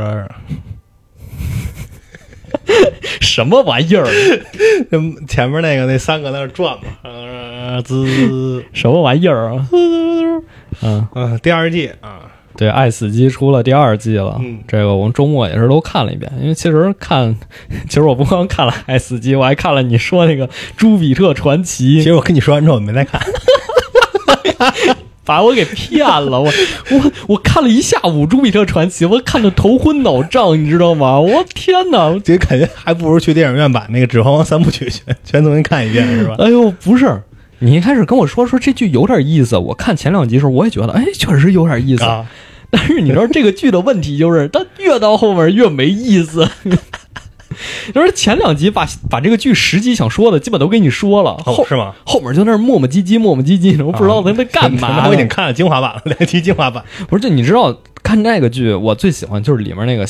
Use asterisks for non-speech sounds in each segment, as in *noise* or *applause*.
*laughs* 什么玩意儿？嗯前面那个那三个在那转嘛，呃，滋，什么玩意儿啊？嗯，*laughs* 嗯，第二季啊，对，《爱死机》出了第二季了。嗯这个我们周末也是都看了一遍，因为其实看，*laughs* 其实我不光看了《爱死机》，我还看了你说那个《朱比特传奇其》，实我跟你说完之后我没再看，把我给骗了。我我我看了一下午《朱比特传奇》，我看的头昏脑胀，你知道吗？我天哪！这感觉还不如去电影院把那个《指环王》三部曲全全重新看一遍，是吧？哎呦，不是。你一开始跟我说说这剧有点意思，我看前两集的时候我也觉得，哎，确实有点意思。啊，但是你知道这个剧的问题就是，它越到后面越没意思。*laughs* 就是前两集把把这个剧实际想说的基本都给你说了，后哦，是吗？后面就在那磨磨唧唧磨磨唧唧的，我不知道在在干嘛 *laughs* 呢。我已经看了精华版了，两集精华版，不是，就你知道看这个剧，我最喜欢就是里面那个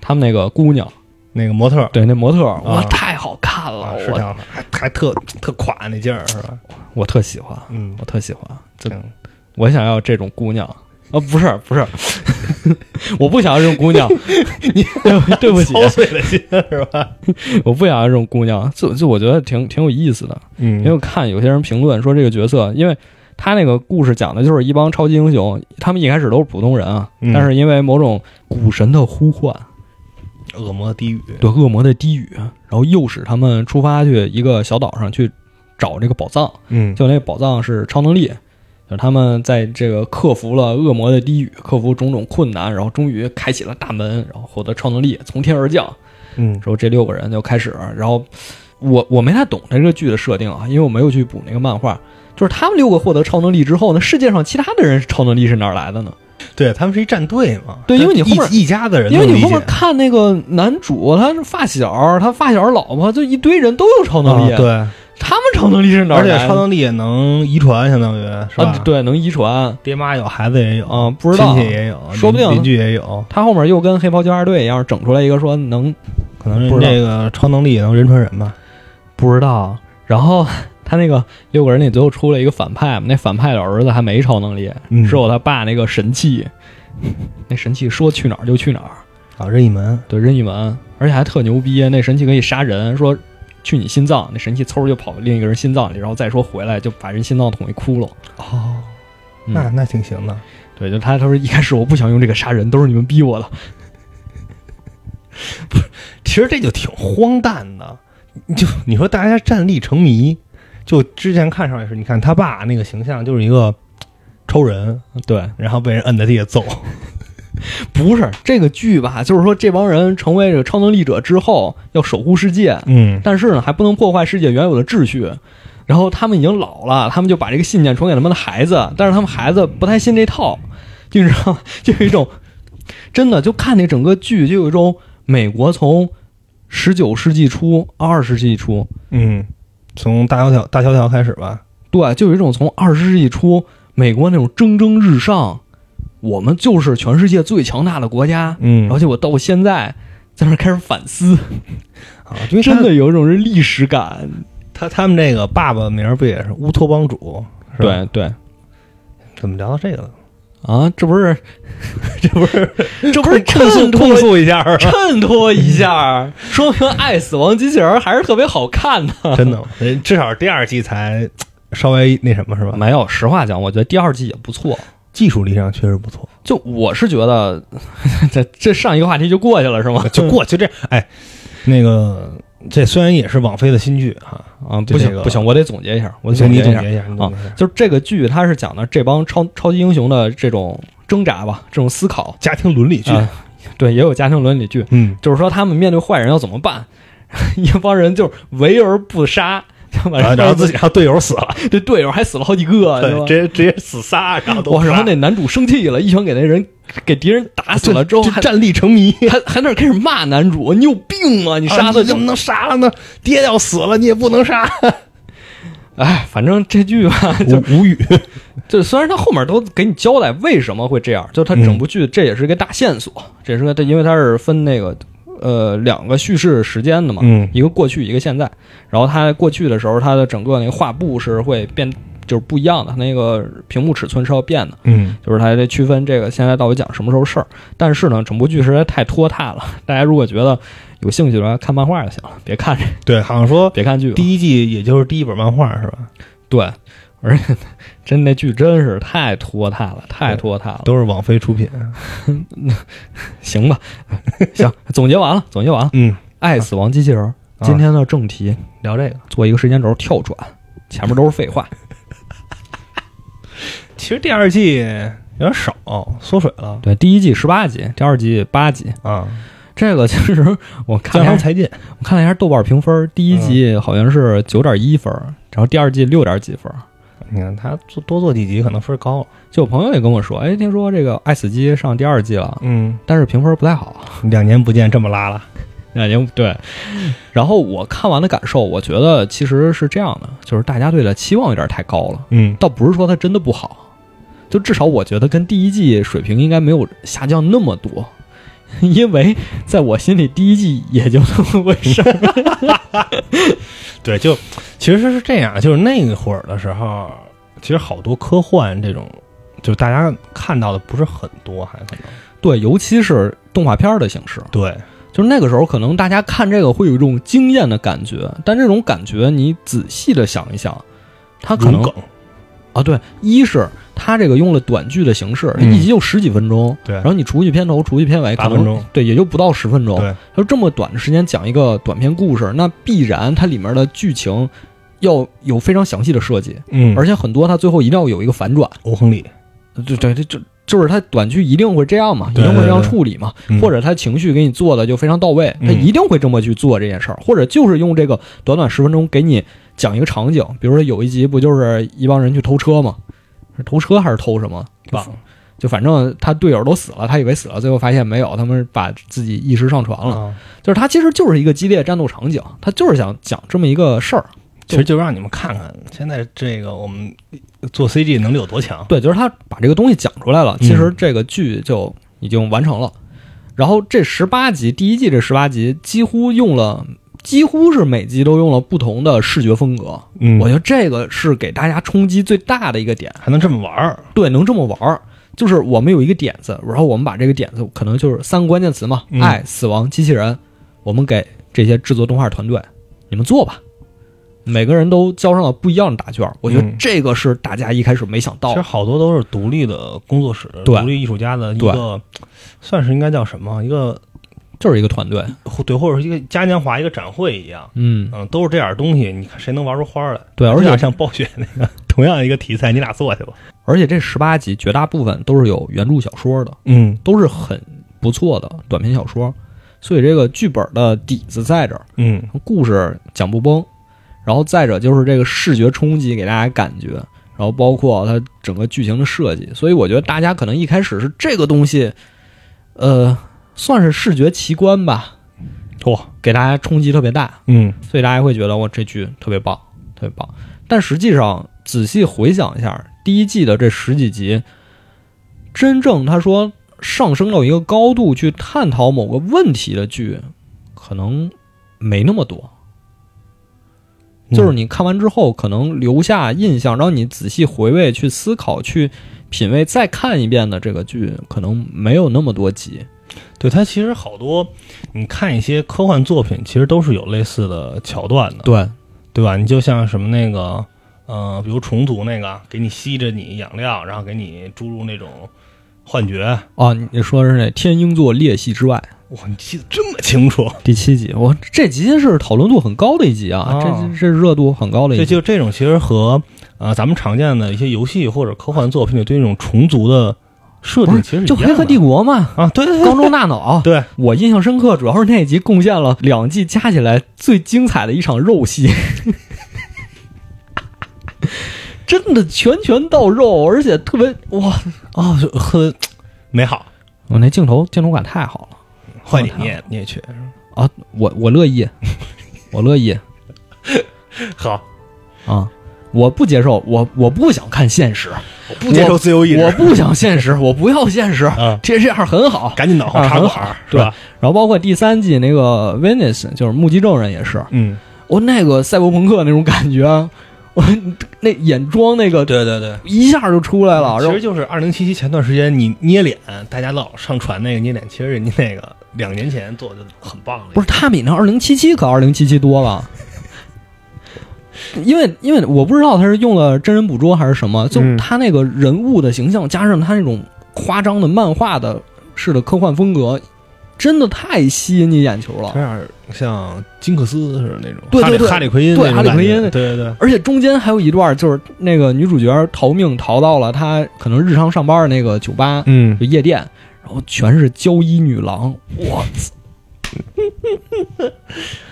他们那个姑娘，那个模特对，那模特儿，哇，太好看了，啊，是这样的，还还特特垮那劲儿，是吧？我特喜欢，嗯我，特喜欢，就行我想要这种姑娘。啊，不是不是，*laughs* 我不想要这种姑娘，你对对不起，操碎了心是吧？*laughs* 我不想要这种姑娘，就就我觉得挺挺有意思的，嗯因为我看有些人评论说这个角色，因为他那个故事讲的就是一帮超级英雄，他们一开始都是普通人啊，嗯但是因为某种古神的呼唤，恶魔低语，对恶魔的低语，然后诱使他们出发去一个小岛上去找这个宝藏，嗯，就那宝藏是超能力，就是他们在这个克服了恶魔的低语，克服种种困难，然后终于开启了大门，然后获得超能力从天而降。嗯之后这六个人就开始，然后我我没太懂这个剧的设定啊，因为我没有去补那个漫画。就是他们六个获得超能力之后呢，世界上其他的人超能力是哪儿来的呢？对他们是一战队嘛，对因为你后面一一家的人因为你后面看那个男主，他是发小，他发小老婆，就一堆人都有超能力，啊对，他们超能力是哪儿而且来的？超能力也能遗传，相当于是吧？啊，，对，能遗传。爹妈有，孩子也有啊不知道。亲戚也有，说不定邻邻居也有，他后面又跟黑袍纠察队一样整出来一个说能可能不知道。这个超能力也能人传人吧？不知道，然后 *laughs* 他那个六个人里最后出了一个反派嘛，那反派的儿子还没超能力，嗯。只有他爸那个神器，*laughs* 那神器说去哪儿就去哪儿，啊，任意门，对，任意门，而且还特牛逼，那神器可以杀人，说去你心脏，那神器嗖就跑另一个人心脏里，然后再说回来就把人心脏捅一窟窿。哦，嗯那那挺行的。对，就他他说一开始我不想用这个杀人，都是你们逼我的。不 *laughs* 是其实这就挺荒诞的，就你说大家战力成迷，就之前看上也是，你看他爸那个形象就是一个超人，对，然后被人摁在地下揍，*laughs* 不是这个剧吧？就是说这帮人成为这个超能力者之后要守护世界，嗯，但是呢还不能破坏世界原有的秩序。然后他们已经老了，他们就把这个信念传给他们的孩子，但是他们孩子不太信这套，就你知道吗？*laughs* 就有一种真的就看那整个剧，就有一种美国从十九世纪初、二十世纪初，嗯，从大萧条大萧条开始吧，对，就有一种从二十世纪初美国那种蒸蒸日上，我们就是全世界最强大的国家，嗯而且我到现在在那儿开始反思，*laughs* 啊，因为真的有一种是历史感。他他们这个爸爸名儿不也是乌托邦主？是吧，对对怎么聊到这个了？啊，这不是 *laughs* *laughs* 这不是这不是衬托控诉一下？衬托一下，说明爱死亡机器人还是特别好看的。真的至少第二季才稍微那什么是吧？没有，实话讲，我觉得第二季也不错。技术力上确实不错，就我是觉得，*laughs* 这这上一个话题就过去了是吗？*laughs* 就过就这哎，那个这虽然也是网飞的新剧啊，啊，就这个不行不行，我得总结一下，我总结一下，你总结一下。就是这个剧，它是讲的这帮超超级英雄的这种挣扎吧，这种思考。家庭伦理剧，啊对，也有家庭伦理剧，嗯，就是说他们面对坏人要怎么办，*laughs* 一帮人就是围而不杀，然后然后自己然后队友死了，*laughs* 这队友还死了好几个，对，直接直接死仨，然后都哇，然后那男主生气了，一拳给那人给敌人打死了之后，就战力成迷。还还那开始骂男主，你有病吗？你杀他啊怎么能杀了呢？爹要死了，你也不能杀。*laughs* 哎，反正这剧吧，*laughs* 就无无语，就虽然他后面都给你交代为什么会这样，就他整部剧这也是一个大线索，这是个因为他是分那个呃两个叙事时间的嘛，嗯一个过去一个现在，然后它过去的时候，它的整个那个画布是会变就是不一样的，它那个屏幕尺寸是要变的，嗯，就是它得区分这个现在到底讲什么时候事儿。但是呢，整部剧实在太拖沓了，大家如果觉得有兴趣的话，看漫画就行了，别看这，对，好像说别看剧。第一季也就是第一本漫画是吧？对，而且真那剧真是太拖沓了，太拖沓了。都是网飞出品。*laughs* 行吧，行，总结完了，总结完了。嗯，爱死亡机器人，啊今天的正题聊这个，做一个时间轴跳转，前面都是废话。*laughs* 其实第二季有点少，缩水了对，第一季十八集，第二季八集。啊。*laughs* 这个其实我看才进，我看了一下豆瓣评分，第一季好像是九点一分，然后第二季六点几分。你看他做多做几集可能分高。就我朋友也跟我说，哎，听说这个《爱死机》上第二季了，嗯，但是评分不太好。两年不见这么拉了。*laughs* 两年对，然后我看完的感受，我觉得其实是这样的，就是大家对它期望有点太高了，嗯，倒不是说它真的不好，就至少我觉得跟第一季水平应该没有下降那么多，因为在我心里第一季也就那么回事儿。*laughs* 对，就其实是这样，就是那会儿的时候，其实好多科幻这种，就大家看到的不是很多，还可能。对，尤其是动画片儿的形式，对，就是那个时候可能大家看这个会有一种惊艳的感觉，但这种感觉你仔细的想一想，它可能梗，啊，对，一是它这个用了短剧的形式，嗯。一集就十几分钟，对。然后你除去片头，除去片尾，可能八分钟，对，也就不到十分钟。对，就这么短的时间讲一个短篇故事，那必然它里面的剧情要有非常详细的设计，嗯，而且很多它最后一定要有一个反转。欧亨利，对对对，就就是他短剧一定会这样嘛，一定会这样处理嘛，嗯或者他情绪给你做的就非常到位，他嗯一定会这么去做这件事儿，或者就是用这个短短十分钟给你讲一个场景，比如说有一集不就是一帮人去偷车嘛？是偷车还是偷什么？棒，就反正他队友都死了，他以为死了，最后发现没有，他们把自己意识上传了。啊，就是他其实就是一个激烈战斗场景，他就是想讲这么一个事儿。其实就让你们看看现在这个我们做 CG 能力有多强。对，就是他把这个东西讲出来了，嗯其实这个剧就已经完成了。然后这十八集，第一季这十八集几乎用了，几乎是每集都用了不同的视觉风格。嗯我觉得这个是给大家冲击最大的一个点。还能这么玩儿，对，能这么玩儿，就是我们有一个点子，然后我们把这个点子可能就是三个关键词嘛，嗯爱、死亡、机器人，我们给这些制作动画团队，你们做吧。每个人都交上了不一样的答卷，我觉得嗯这个是大家一开始没想到的。其实好多都是独立的工作室、独立艺术家的一个，算是应该叫什么？一个就是一个团队，对，或者是一个嘉年华、一个展会一样。嗯，嗯，都是这点东西，你看谁能玩出花来？对，而且像暴雪那个同样一个题材，你俩做去吧。而且这十八集绝大部分都是有原著小说的，嗯都是很不错的短篇小说，所以这个剧本的底子在这儿，嗯，故事讲不崩，然后再者就是这个视觉冲击给大家感觉，然后包括它整个剧情的设计，所以我觉得大家可能一开始是这个东西，呃，算是视觉奇观吧，嚯，给大家冲击特别大，嗯所以大家会觉得哇这剧特别棒，特别棒。但实际上仔细回想一下，第一季的这十几集，真正他说上升到一个高度去探讨某个问题的剧，可能没那么多。就是你看完之后，可能留下印象，让你仔细回味、去思考、去品味，再看一遍的这个剧，可能没有那么多集。对它其实好多，你看一些科幻作品，其实都是有类似的桥段的，对，对吧？你就像什么那个，呃，比如虫族那个，给你吸着你养料，然后给你注入那种幻觉。啊，你你说的是那《天鹰座裂隙之外》哇，你记得这么清楚？*laughs* 第七集，我这集是讨论度很高的一集啊，哦这这热度很高的一这集。就这种，其实和呃咱们常见的一些游戏或者科幻作品里对那种虫族的设定其实就黑客帝国嘛，啊，对对对缸中大脑。对，我印象深刻，主要是那一集贡献了两季加起来最精彩的一场肉戏，*laughs* 真的拳拳到肉，而且特别哇！啊，就很美好。我那镜头镜头感太好了换你你也你也去，啊！我 *laughs* 我乐意，我乐意好，啊！我不接受，我我不想看现实，我不接受自由意志，我不想现实，我不要现实，啊，这这样很好。赶紧脑后插啊很好管儿是吧？然后包括第三季那个 Venice，就是目击证人也是，嗯，我那个赛博朋克那种感觉，我那眼妆那个对对对，一下就出来了，其实就是二零七七前段时间你捏脸，大家老上传那个捏脸，其实人家那个两年前做的很棒了。不是他比那二零七七可二零七七多了。*laughs* 因为因为我不知道他是用了真人捕捉还是什么，就嗯他那个人物的形象加上他那种夸张的漫画的式的科幻风格，真的太吸引你眼球了有。点像金克斯似的那种，对对对哈利哈里奎因对哈利奎因对对对，而且中间还有一段，就是那个女主角逃命逃到了她可能日常上班的那个酒吧，嗯就夜店，然后全是交衣女郎，我操！*laughs*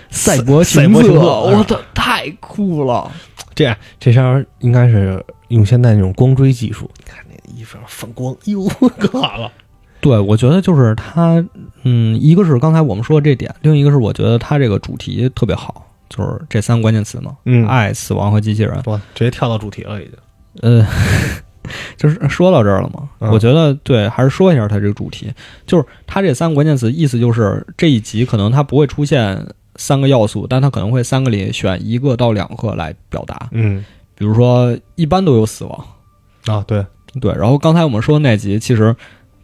赛博赛博情色我操，太酷了！这样这身应该是用现在那种光追技术，你看那个衣服上反光，哟，可好了。对，我觉得就是它，嗯，一个是刚才我们说的这点，另一个是我觉得它这个主题特别好，就是这三个关键词嘛，嗯爱、死亡和机器人。哇，直接跳到主题了已经。呃，*laughs* 就是说到这儿了嘛，嗯我觉得对，还是说一下它这个主题，就是它这三个关键词，意思就是这一集可能它不会出现三个要素，但它可能会三个里选一个到两个来表达，嗯比如说一般都有死亡，啊，对，对，然后刚才我们说的那集，其实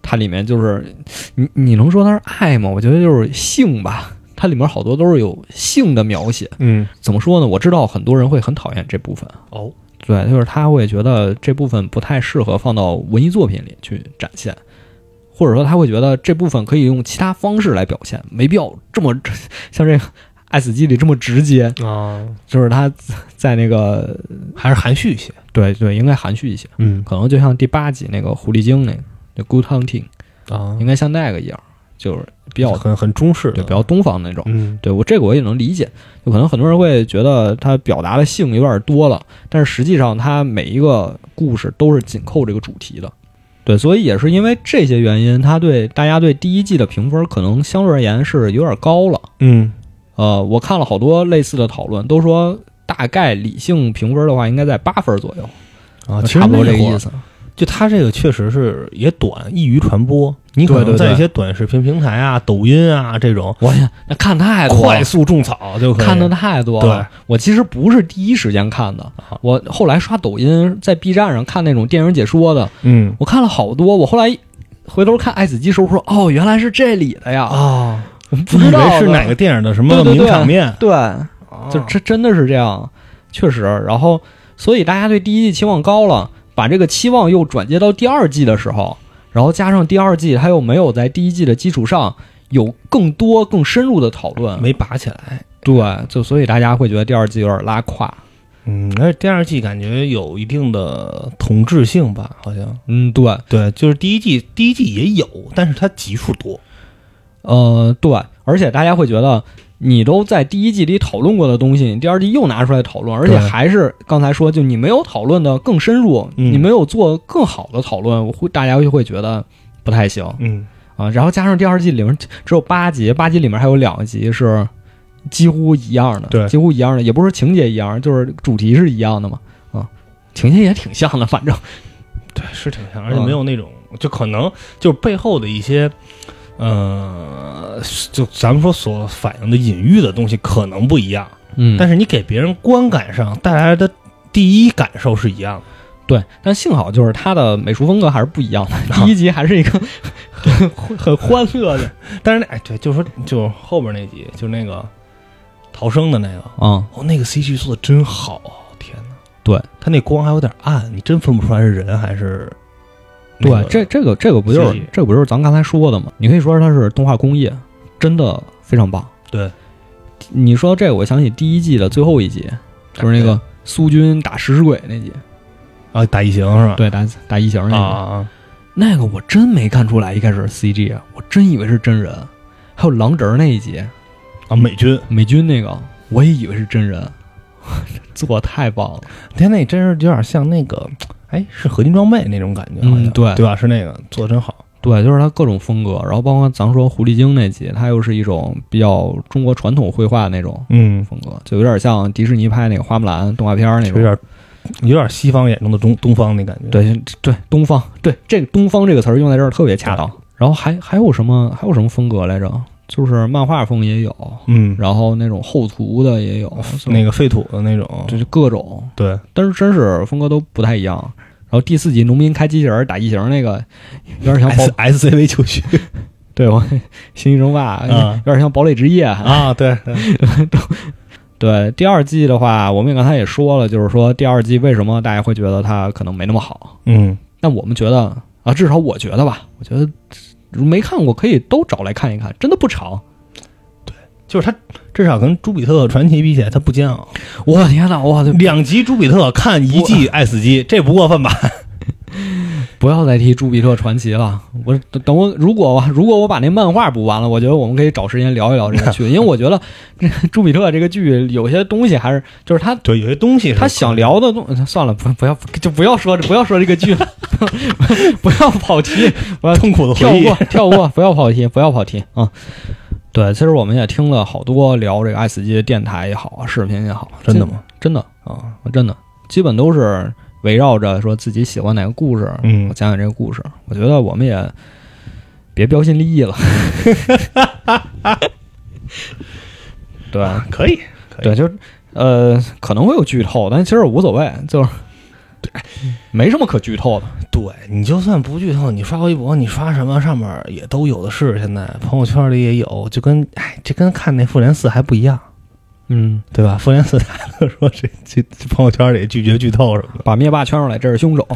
它里面就是你你能说它是爱吗？我觉得就是性吧，它里面好多都是有性的描写。嗯怎么说呢？我知道很多人会很讨厌这部分，哦，对，就是他会觉得这部分不太适合放到文艺作品里去展现，或者说他会觉得这部分可以用其他方式来表现，没必要这么像这个 *laughs*《爱死机》里这么直接。啊，就是他在那个还是含蓄一些。对对，应该含蓄一些，嗯可能就像第八集那个狐狸精那个那 Good Hunting，啊应，该像那个一样，就是比较很很中式的，对比较东方那种。嗯对我这个我也能理解，就可能很多人会觉得他表达的性有点多了，但是实际上他每一个故事都是紧扣这个主题的。对，所以也是因为这些原因，他对大家对第一季的评分可能相对而言是有点高了。嗯呃，我看了好多类似的讨论，都说大概理性评分的话应该在八分左右，啊，差不多这个意思。就它这个确实是也短，易于传播。你可能在一些短视频平台啊、抖音啊这种我天，那看太多了。快速种草就可以。看的太多了。对。我其实不是第一时间看的，啊。我后来刷抖音，在 B 站上看那种电影解说的，嗯。我看了好多。我后来回头看《爱死机》时候说，哦，原来是这里的呀，啊，不知道是哪个电影的什么名场面，对，啊。就这真的是这样，确实。然后，所以大家对第一季期望高了，把这个期望又转接到第二季的时候，然后加上第二季它又没有在第一季的基础上有更多更深入的讨论，没拔起来。对，就所以大家会觉得第二季有点拉胯。嗯，而且第二季感觉有一定的同质性吧，好像嗯，对，对，就是第一季第一季也有，但是它集数多。呃，对，而且大家会觉得你都在第一季里讨论过的东西，你第二季又拿出来讨论，而且还是刚才说，就你没有讨论的更深入，嗯。你没有做更好的讨论，我会大家就会觉得不太行。嗯。啊。然后加上第二季里面只有八集，八集里面还有两集是几乎一样的，对。几乎一样的，也不是情节一样，就是主题是一样的嘛，啊，情节也挺像的，反正。对，是挺像，而且没有那种，就可能就是背后的一些，呃，就咱们说所反映的隐喻的东西可能不一样，嗯，但是你给别人观感上带来的第一感受是一样的。对，但幸好就是它的美术风格还是不一样的。*laughs* 啊第一集还是一个 *laughs* 很很欢乐的，*laughs* 但是那哎，对，就说，就是后边那集，就那个逃生的那个，啊、哦，那个 CG 做的真好啊！天哪，对他那光还有点暗，你真分不出来是人还是那对，这这个这个不就是这个不就是咱刚才说的吗？你可以说它是动画工业，真的非常棒。对，你说这个，我想起第一季的最后一集，就是那个苏军打食尸鬼那集，啊打异形是吧？对，打打异形那个，啊！那个我真没看出来一开始是 CG，啊我真以为是真人。还有狼人那一集，啊，美军，美军那个，我也以为是真人，*laughs* 做太棒了。天，那真是有点像那个，哎，是合金装备那种感觉，嗯对对吧？是那个做的真好。对，就是它各种风格，然后包括咱说狐狸精那集，它又是一种比较中国传统绘画那种嗯，风格，就有点像迪士尼拍那个花木兰动画片儿那种。有点有点西方眼中的东东方那感觉。，对对，东方，对这个“东方”这个词儿用在这儿特别恰当。然后还还有什么还有什么风格来着？就是漫画风也有，嗯，然后那种厚涂的也有，那个废土的那种，就是各种，对，但是真是风格都不太一样。然后第四集农民开机器人打异形那个，*laughs* 有点像 S S C V 九序 *laughs* 对我星际争霸，嗯有点像堡垒之夜。啊，对，*laughs* 对。第二季的话，我们也刚才也说了，就是说第二季为什么大家会觉得它可能没那么好？嗯，但我们觉得啊，至少我觉得吧，我觉得没看过可以都找来看一看，真的不长。对就是它至少跟朱比特传奇比起来，它不煎熬。我天哪，我的两集朱比特看一季爱死机，这不过分吧？*laughs* 不要再提朱比特传奇了。我等等我，如果如果我把那漫画补完了，我觉得我们可以找时间聊一聊这个剧，*laughs* 因为我觉得这 *laughs* 朱比特这个剧有些东西还是就是他对，有些东西是他想聊的东，算了，不不要就不要说不要说这个剧了，*laughs* 不要跑题，不要痛苦的跳回忆过。跳过，*laughs* 不要跑题，不要跑题啊。对，其实我们也听了好多聊这个爱死机的电台也好，视频也好，真的吗？真的啊，真的，基本都是围绕着说自己喜欢哪个故事，嗯我讲讲这个故事。我觉得我们也别标新立异了。*laughs* 对可以，可以。对，就是呃，可能会有剧透，但其实无所谓，就是没什么可剧透的。对你就算不剧透，你刷微博，你刷什么上面也都有的是。现在朋友圈里也有，就跟哎，这跟看那复联四还不一样，嗯，对吧？复联四说这这这朋友圈里拒绝剧透什么的。把灭霸圈出来，这是凶手。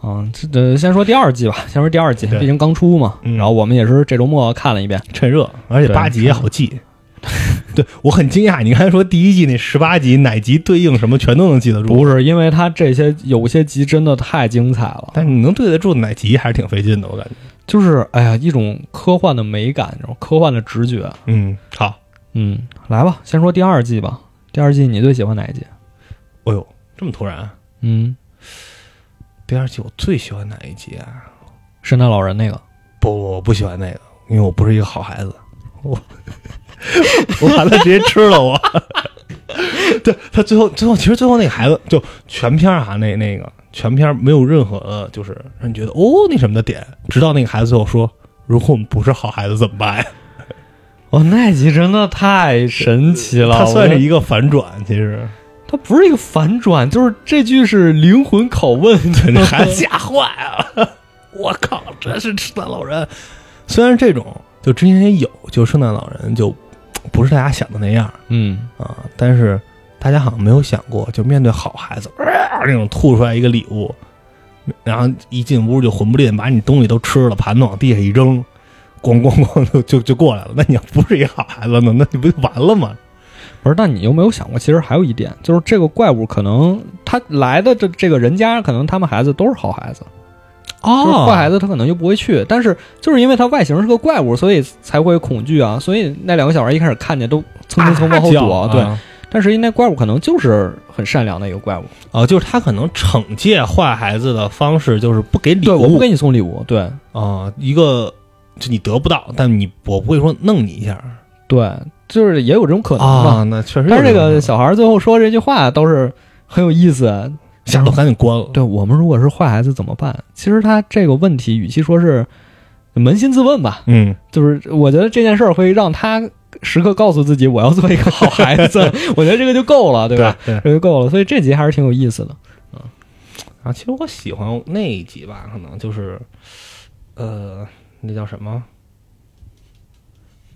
啊，*laughs* 这呃，先说第二季吧，先说第二季，毕竟刚出嘛。嗯然后我们也是这周末看了一遍，趁热，而且八集也好记。*laughs* 对我很惊讶，你刚才说第一季那十八集哪集对应什么，全都能记得住。不是因为它这些有些集真的太精彩了，但是你能对得住哪集还是挺费劲的，我感觉。就是哎呀，一种科幻的美感，这种科幻的直觉。嗯，好。嗯，来吧，先说第二季吧。第二季你最喜欢哪一集？哎呦，这么突然！嗯，第二季我最喜欢哪一集啊？圣诞老人那个。不，我不喜欢那个，因为我不是一个好孩子。我 *laughs* 我把他直接吃了我。*laughs* 对他最后最后其实最后那个孩子就全片啊那那个全片没有任何的就是让你觉得哦那什么的点，直到那个孩子最后说如果我们不是好孩子怎么办呀？*laughs* 哦，那集真的太神奇了！他算是一个反转，其实它不是一个反转，就是这句是灵魂拷问。那孩子吓坏了。我靠，真是圣诞老人。虽然这种就之前也有，就圣诞老人就不是大家想的那样嗯，啊，但是大家好像没有想过，就面对好孩子，呃那种吐出来一个礼物，然后一进屋就混不吝把你东西都吃了，盘子往地下一扔，咣咣咣就就就过来了。那你要不是一个好孩子呢，那你不就完了吗？不是，那你有没有想过，其实还有一点，就是这个怪物可能他来的这这个人家，可能他们孩子都是好孩子，就是坏孩子他可能就不会去。但是就是因为他外形是个怪物，所以才会恐惧啊。所以那两个小孩一开始看见都蹭蹭蹭往后躲，对。啊但是那怪物可能就是很善良的一个怪物，哦，就是他可能惩戒坏孩子的方式就是不给礼对，我不给你送礼物，对啊、一个就你得不到，但你我不会说弄你一下对，就是也有这种可能吧。啊，那确实但是这。个小孩最后说这句话倒是很有意思。下楼赶紧关了。对我们如果是坏孩子怎么办？其实他这个问题，与其说是扪心自问吧，嗯，就是我觉得这件事儿会让他时刻告诉自己，我要做一个好孩子。*laughs* 我觉得这个就够了，对吧？对。这就够了。所以这集还是挺有意思的。啊，其实我喜欢那一集吧，可能就是，呃，那叫什么？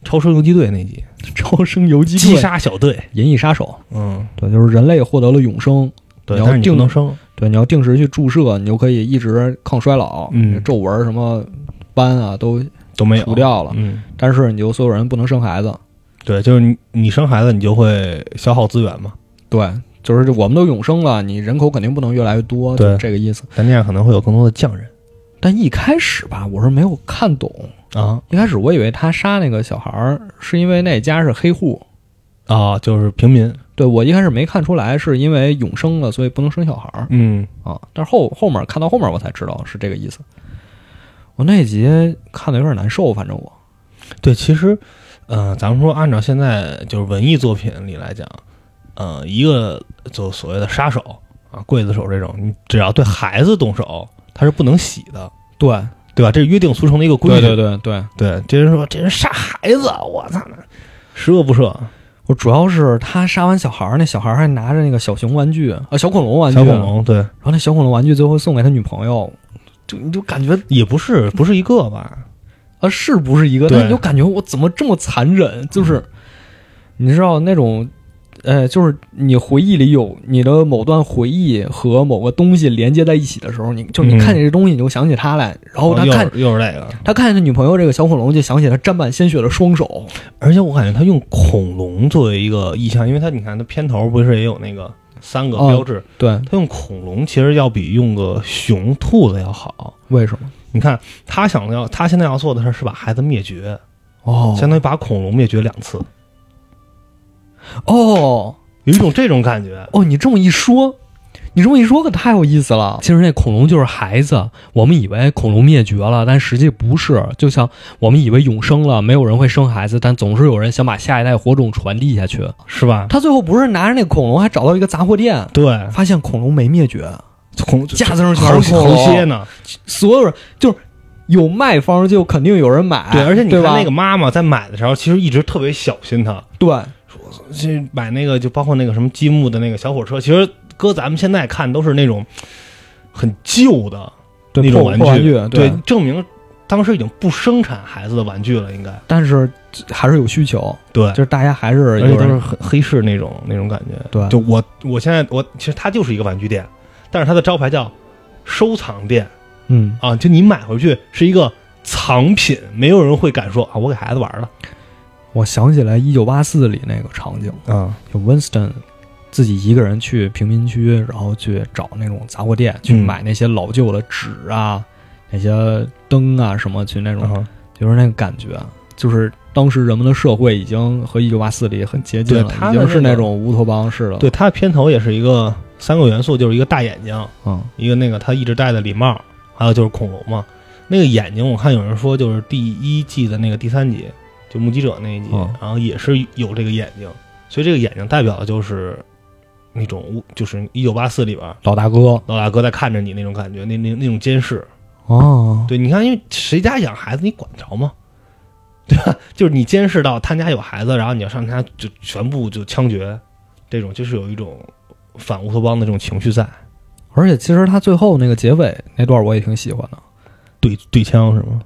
超生游击队那集，超生游击击队、杀小队。银翼杀手，嗯，对，就是人类获得了永生。你你要定能生。对，你要定时去注射，你就可以一直抗衰老，嗯皱纹什么斑啊都都没有除掉了。嗯，但是你就所有人不能生孩子，对，就是你你生孩子，你就会消耗资源嘛。对，就是我们都永生了，你人口肯定不能越来越多，对就是这个意思。但那样可能会有更多的匠人但一开始吧，我是没有看懂，啊一开始我以为他杀那个小孩儿是因为那家是黑户，啊，就是平民。对我一开始没看出来是因为永生了，所以不能生小孩儿嗯，啊。但是后后面看到后面我才知道是这个意思。我那集看的有点难受，反正我对，其实，呃，咱们说按照现在就是文艺作品里来讲，呃，一个就所谓的杀手啊、刽子手这种，你只要对孩子动手，他是不能洗的。对，对吧？这是约定俗成的一个规矩对矩。对对对，对这人说这人杀孩子，我操，十恶不赦。我主要是他杀完小孩儿，那小孩儿还拿着那个小熊玩具，啊，小恐龙玩具，小恐，龙，对，然后那小恐龙玩具最后送给他女朋友，就你就感觉也不是不是一个吧？*laughs* 啊，是不是一个？对但你就感觉我怎么这么残忍？就是你知道那种，呃，就是你回忆里有你的某段回忆和某个东西连接在一起的时候，你就你嗯看见这东西，你就想起他来，然后他看是又是这个，他看见他女朋友这个小恐龙，就想起他沾满鲜血的双手。而且我感觉他用恐龙作为一个意象，因为他你看他片头不是也有那个三个哦标志，对，他用恐龙其实要比用个熊、兔子要好。为什么？你看他想要，他现在要做的事是把孩子灭绝，哦相当于把恐龙灭绝两次，哦有一种这种感觉。哦，你这么一说。你这么一说可太有意思了。其实那恐龙就是孩子，我们以为恐龙灭绝了，但实际不是。就像我们以为永生了，没有人会生孩子，但总是有人想把下一代火种传递下去。是吧？他最后不是拿着那恐龙，还找到一个杂货店，对，发现恐龙没灭绝，恐架子上全好是恐龙呢。所有人就是有卖方就肯定有人买，对，而且你看那个妈妈在买的时候，其实一直特别小心她。对去买那个，就包括那个什么积木的那个小火车，其实搁咱们现在看都是那种很旧的那种玩具对，对。证明当时已经不生产孩子的玩具了，应该。但是还是有需求，对。就，是大家还是而且都是很黑市那种那种感觉。对。就我我现在我其实它就是一个玩具店，但是它的招牌叫收藏店。嗯，啊，就你买回去是一个藏品，没有人会敢说啊，我给孩子玩了我想起来《一九八四》里那个场景，啊，就 Winston 自己一个人去贫民区，然后去找那种杂货店去嗯买那些老旧的纸啊、那些灯啊什么，去那种啊就是那个感觉，就是当时人们的社会已经和《一九八四》里很接近了，已经是那种乌托邦式的。对，，它的片头也是一个三个元素，就是一个大眼睛，嗯，一个那个他一直戴的礼帽，还有就是恐龙嘛。那个眼睛，我看有人说就是第一季的那个第三集，就目击者那一集，嗯然后也是有这个眼睛，所以这个眼睛代表的就是那种无就是一九八四里边老大哥老大哥在看着你那种感觉，那那那种监视。哦，对，你看，因为谁家养孩子你管着吗？*laughs* 对吧？就是你监视到他家有孩子，然后你要上他家就全部就枪决，这种就是有一种反乌托邦的这种情绪在。而且其实他最后那个结尾那段我也挺喜欢的，对对枪是吗？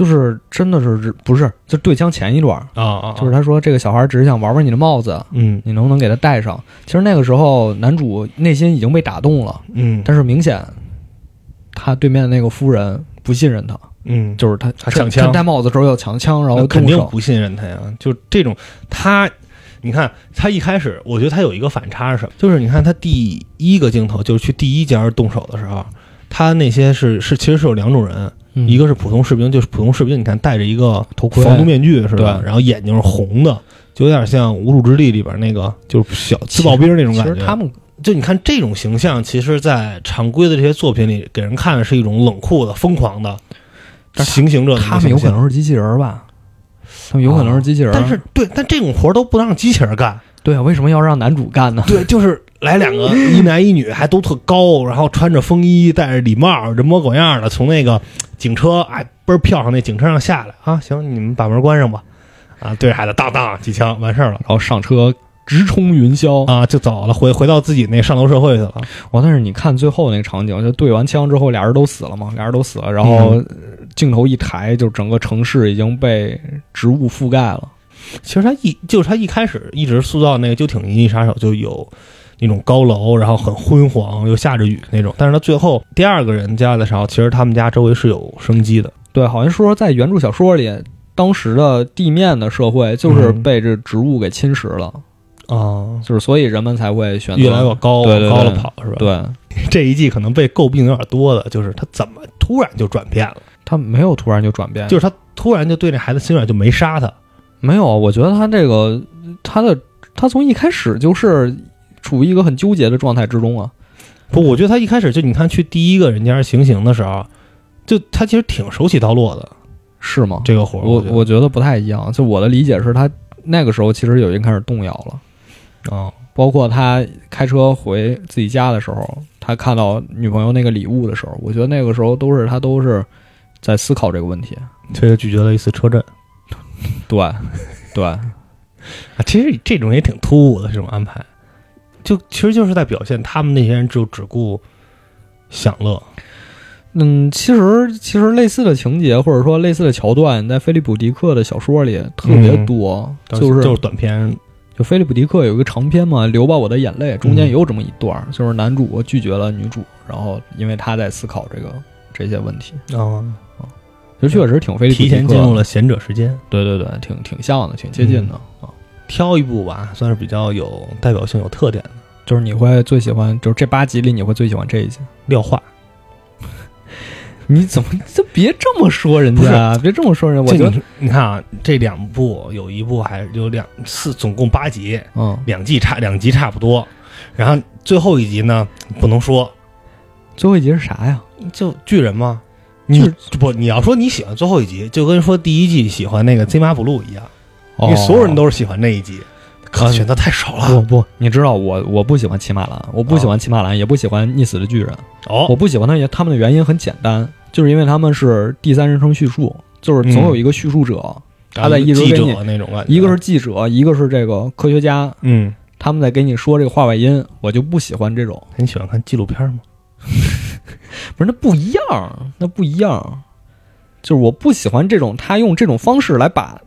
就是真的是不是就对枪前一段，啊啊，就是他说这个小孩只是想玩玩你的帽子，嗯你能不能给他戴上？其实那个时候男主内心已经被打动了，嗯，但是明显他对面的那个夫人不信任他，嗯，就是他他抢枪他戴帽子时候要抢枪，然后肯。定不信任他呀。就这种他，你看他一开始，我觉得他有一个反差是什么？就是你看他第一个镜头，就是去第一家动手的时候，他那些是是其实是有两种人，嗯一个是普通士兵，就是普通士兵，你看戴着一个头盔防毒面具是吧？然后眼睛是红的，就有点像《无主之地》里边那个就是小自爆兵那种感觉。实他们就你看这种形象，其实，在常规的这些作品里，给人看的是一种冷酷的、疯狂的但行刑者他们有可能是机器人吧？他们有可能是机器人，但是对，但这种活都不让机器人干。对啊，为什么要让男主干呢？对，*laughs* 就是来两个一男一女，还都特高，然后穿着风衣，戴着礼帽，人模狗样的，从那个警车哎倍儿漂亮那警车上下来啊，行，你们把门关上吧，啊，对着孩子当当几枪完事儿了然后上车直冲云霄。啊，就走了，回回到自己那上流社会去了。我，但是你看最后那个场景，就对完枪之后，俩人都死了嘛，俩人都死了，然后镜头一抬，就整个城市已经被植物覆盖了。其实他一就是他一开始一直塑造那个就挺银翼杀手就有那种高楼，然后很昏黄又下着雨那种，但是他最后第二个人家的时候，其实他们家周围是有生机的。对，好像说在原著小说里，当时的地面的社会就是嗯被这植物给侵蚀了，啊，就是所以人们才会选择越来越高，对对高了跑是吧？，对。这一季可能被诟病有点多的，就是他怎么突然就转变了，他没有突然就转变，就是他突然就对这孩子心软，就没杀他。没有。我觉得他这个他的他从一开始就是处于一个很纠结的状态之中啊。不，我觉得他一开始就你看去第一个人家行刑的时候，就他其实挺手起刀落的是吗？这个活儿。我我觉得不太一样。就我的理解是他那个时候其实有人开始动摇了，哦，包括他开车回自己家的时候，他看到女朋友那个礼物的时候，我觉得那个时候都是他都是在思考这个问题。所以拒绝了一次车震。对，对，*laughs* 啊，其实这种也挺突兀的这种安排，就其实就是在表现他们那些人就只顾享乐。嗯，其实其实类似的情节或者说类似的桥段，在菲利普迪克的小说里特别多，就是就是短片，就菲利普迪克有一个长篇嘛，《流吧我的眼泪》，中间也有这么一段，就是男主拒绝了女主，然后因为他在思考这个这些问题，啊，就确实挺菲利普提迪克前进入了贤者时间。对对对，挺挺像的，挺接近的啊。挑一部吧，算是比较有代表性、有特点的就是你会最喜欢，就是这八集里你会最喜欢这一集。廖化。你怎么就别这么说人家，*laughs* 别这么说人家。我觉得，你你看啊，这两部有一部还有两四，总共八集，嗯，两季差两集差不多。然后最后一集呢，不能说，最后一集是啥呀？就巨人吗？你不，你要说你喜欢最后一集，就跟说第一季喜欢那个 Z 马 blue 一样，因为所有人都是喜欢那一集，可啊选择太少了。不不，你知道我我不喜欢骑马兰，我不喜欢骑马兰，也不喜欢溺死的巨人。哦我哦，不喜欢他们，他们的原因很简单，就是因为他们是第三人称叙述，就是总有一个叙述者，他在一直给你那种感觉，一个是记者，一个是这个科学家，嗯，他们在给你说这个话外音，我就不喜欢这种。你喜欢看纪录片吗？*laughs* 不是，那不一样，那不一样。就是我不喜欢这种，他用这种方式来把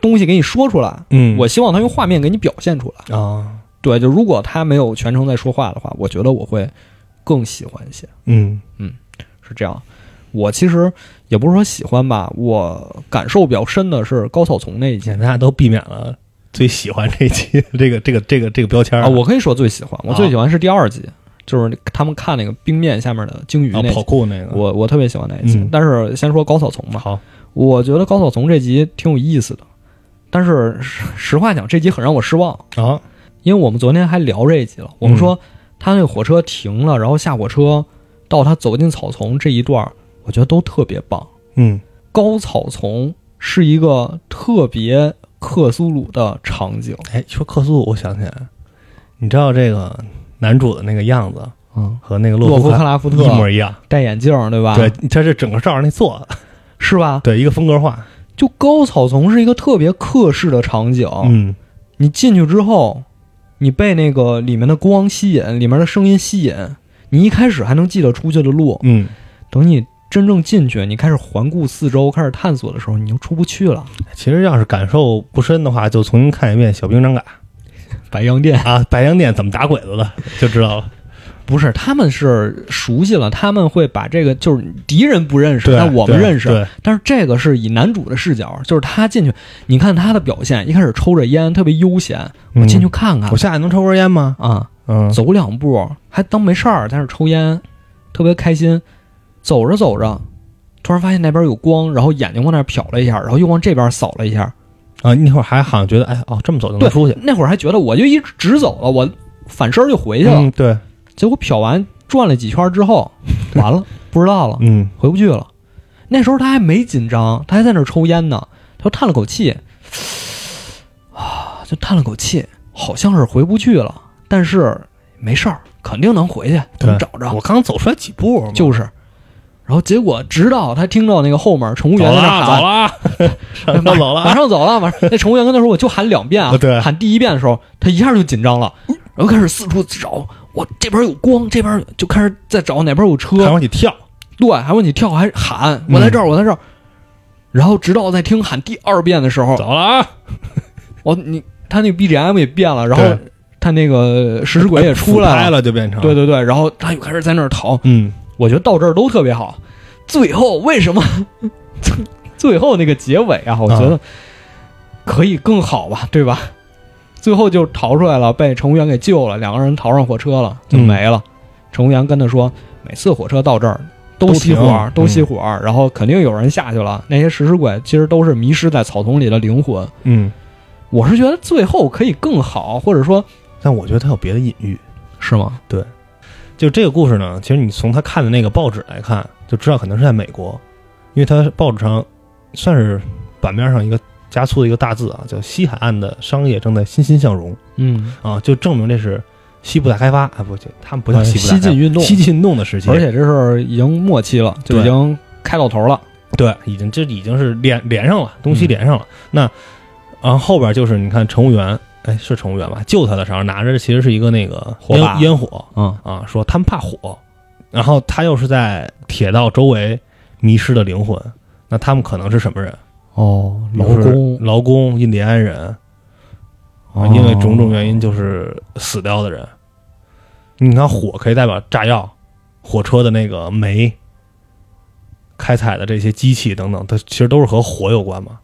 东西给你说出来。嗯我希望他用画面给你表现出来。啊，对，就如果他没有全程在说话的话，我觉得我会更喜欢一些。嗯嗯是这样。我其实也不是说喜欢吧，我感受比较深的是高草丛那一集大家都避免了最喜欢这一集 *laughs* 这个这个这个这个标签啊。我可以说最喜欢，我啊最喜欢是第二集，就是他们看那个冰面下面的鲸鱼啊跑，酷那个，我我特别喜欢那一集。嗯但是先说高草丛吧，好，我觉得高草丛这集挺有意思的，但是实实话讲，这集很让我失望，啊，因为我们昨天还聊这一集了，我们说他那个火车停了，然后下火车到他走进草丛这一段，我觉得都特别棒。嗯高草丛是一个特别克苏鲁的场景，哎，说克苏鲁，我想起来，你知道这个男主的那个样子嗯，和那个洛夫夫克克拉夫特一模一样，戴眼镜，对吧？对，，他是整个照着那做的，是吧？对，一个风格化，就高草丛是一个特别客式的场景，嗯。你进去之后，你被那个里面的光吸引，里面的声音吸引，你一开始还能记得出去的路，嗯，等你真正进去，你开始环顾四周，开始探索的时候，你就出不去了。其实要是感受不深的话，就重新看一遍《小兵张嘎。*laughs* 白洋淀》啊，白洋淀怎么打鬼子的，就知道了。不是，他们是熟悉了，他们会把这个就是敌人不认识，对，但我们认识。但是这个是以男主的视角，就是他进去，你看他的表现，一开始抽着烟，特别悠闲。我进去嗯看看我下来能抽根烟吗？啊，嗯，走两步还当没事儿，在那抽烟，特别开心。走着走着，突然发现那边有光，然后眼睛往那瞟了一下，然后又往这边扫了一下。啊，那会儿还好像觉得，哎，哦，这么走就能对出去，那会儿还觉得我就一直走了，我反身就回去了。嗯，对，结果漂完转了几圈之后，*laughs* 完了，不知道了，嗯回不去了。那时候他还没紧张，他还在那儿抽烟呢。他就叹了口气，啊，就叹了口气，好像是回不去了，但是没事儿，肯定能回去，能找着。我刚走出来几步，就是，然后结果直到他听到那个后面乘务员在那，喊，走了，*laughs* 上走了，马上走了，马上。那乘务员跟他说：“我就喊两遍啊。*laughs* ”对喊第一遍的时候，他一下就紧张了，然后开始四处找。我这边有光，这边就开始在找哪边有车，还往起跳，对，还往起跳，还喊我在这儿，我在这儿。然后直到在听喊第二遍的时候，走了啊，我你他那个 BGM 也变了，然后他那个食尸鬼也出来 *laughs* 拍了，就变成对，对对，然后他又开始在那儿逃。嗯，我觉得到这儿都特别好。最后为什么 *laughs* 最后那个结尾啊？我觉得可以更好吧，对吧？最后就逃出来了，被乘务员给救了，两个人逃上火车了，就没了。乘务员跟他说，每次火车到这儿都熄火，都熄火，然后肯定有人下去了。那些食尸鬼其实都是迷失在草丛里的灵魂。嗯，我是觉得最后可以更好，或者说但我觉得他有别的隐喻。是吗？对就这个故事呢，其实你从他看的那个报纸来看，就知道可能是在美国，因为他报纸上算是版面上一个加粗的一个大字啊，叫“西海岸的商业正在欣欣向荣嗯，”啊，就证明这是西部大开发啊，不，这他们不叫呃西部大开发西进运动西进运动的时期，而且这是已经末期了，就已经开到头了。对，已经这已经是连连上了，东西连上了。那然后后边就是你看乘务员，哎，是乘务员吧？救他的时候拿着其实是一个那个火烟烟火嗯啊，说他们怕火，然后他又是在铁道周围迷失的灵魂，那他们可能是什么人？哦，劳工，劳工、印第安人，啊，因为种种原因就是死掉的人。你看，火可以代表炸药、火车的那个煤、开采的这些机器等等，它其实都是和火有关嘛。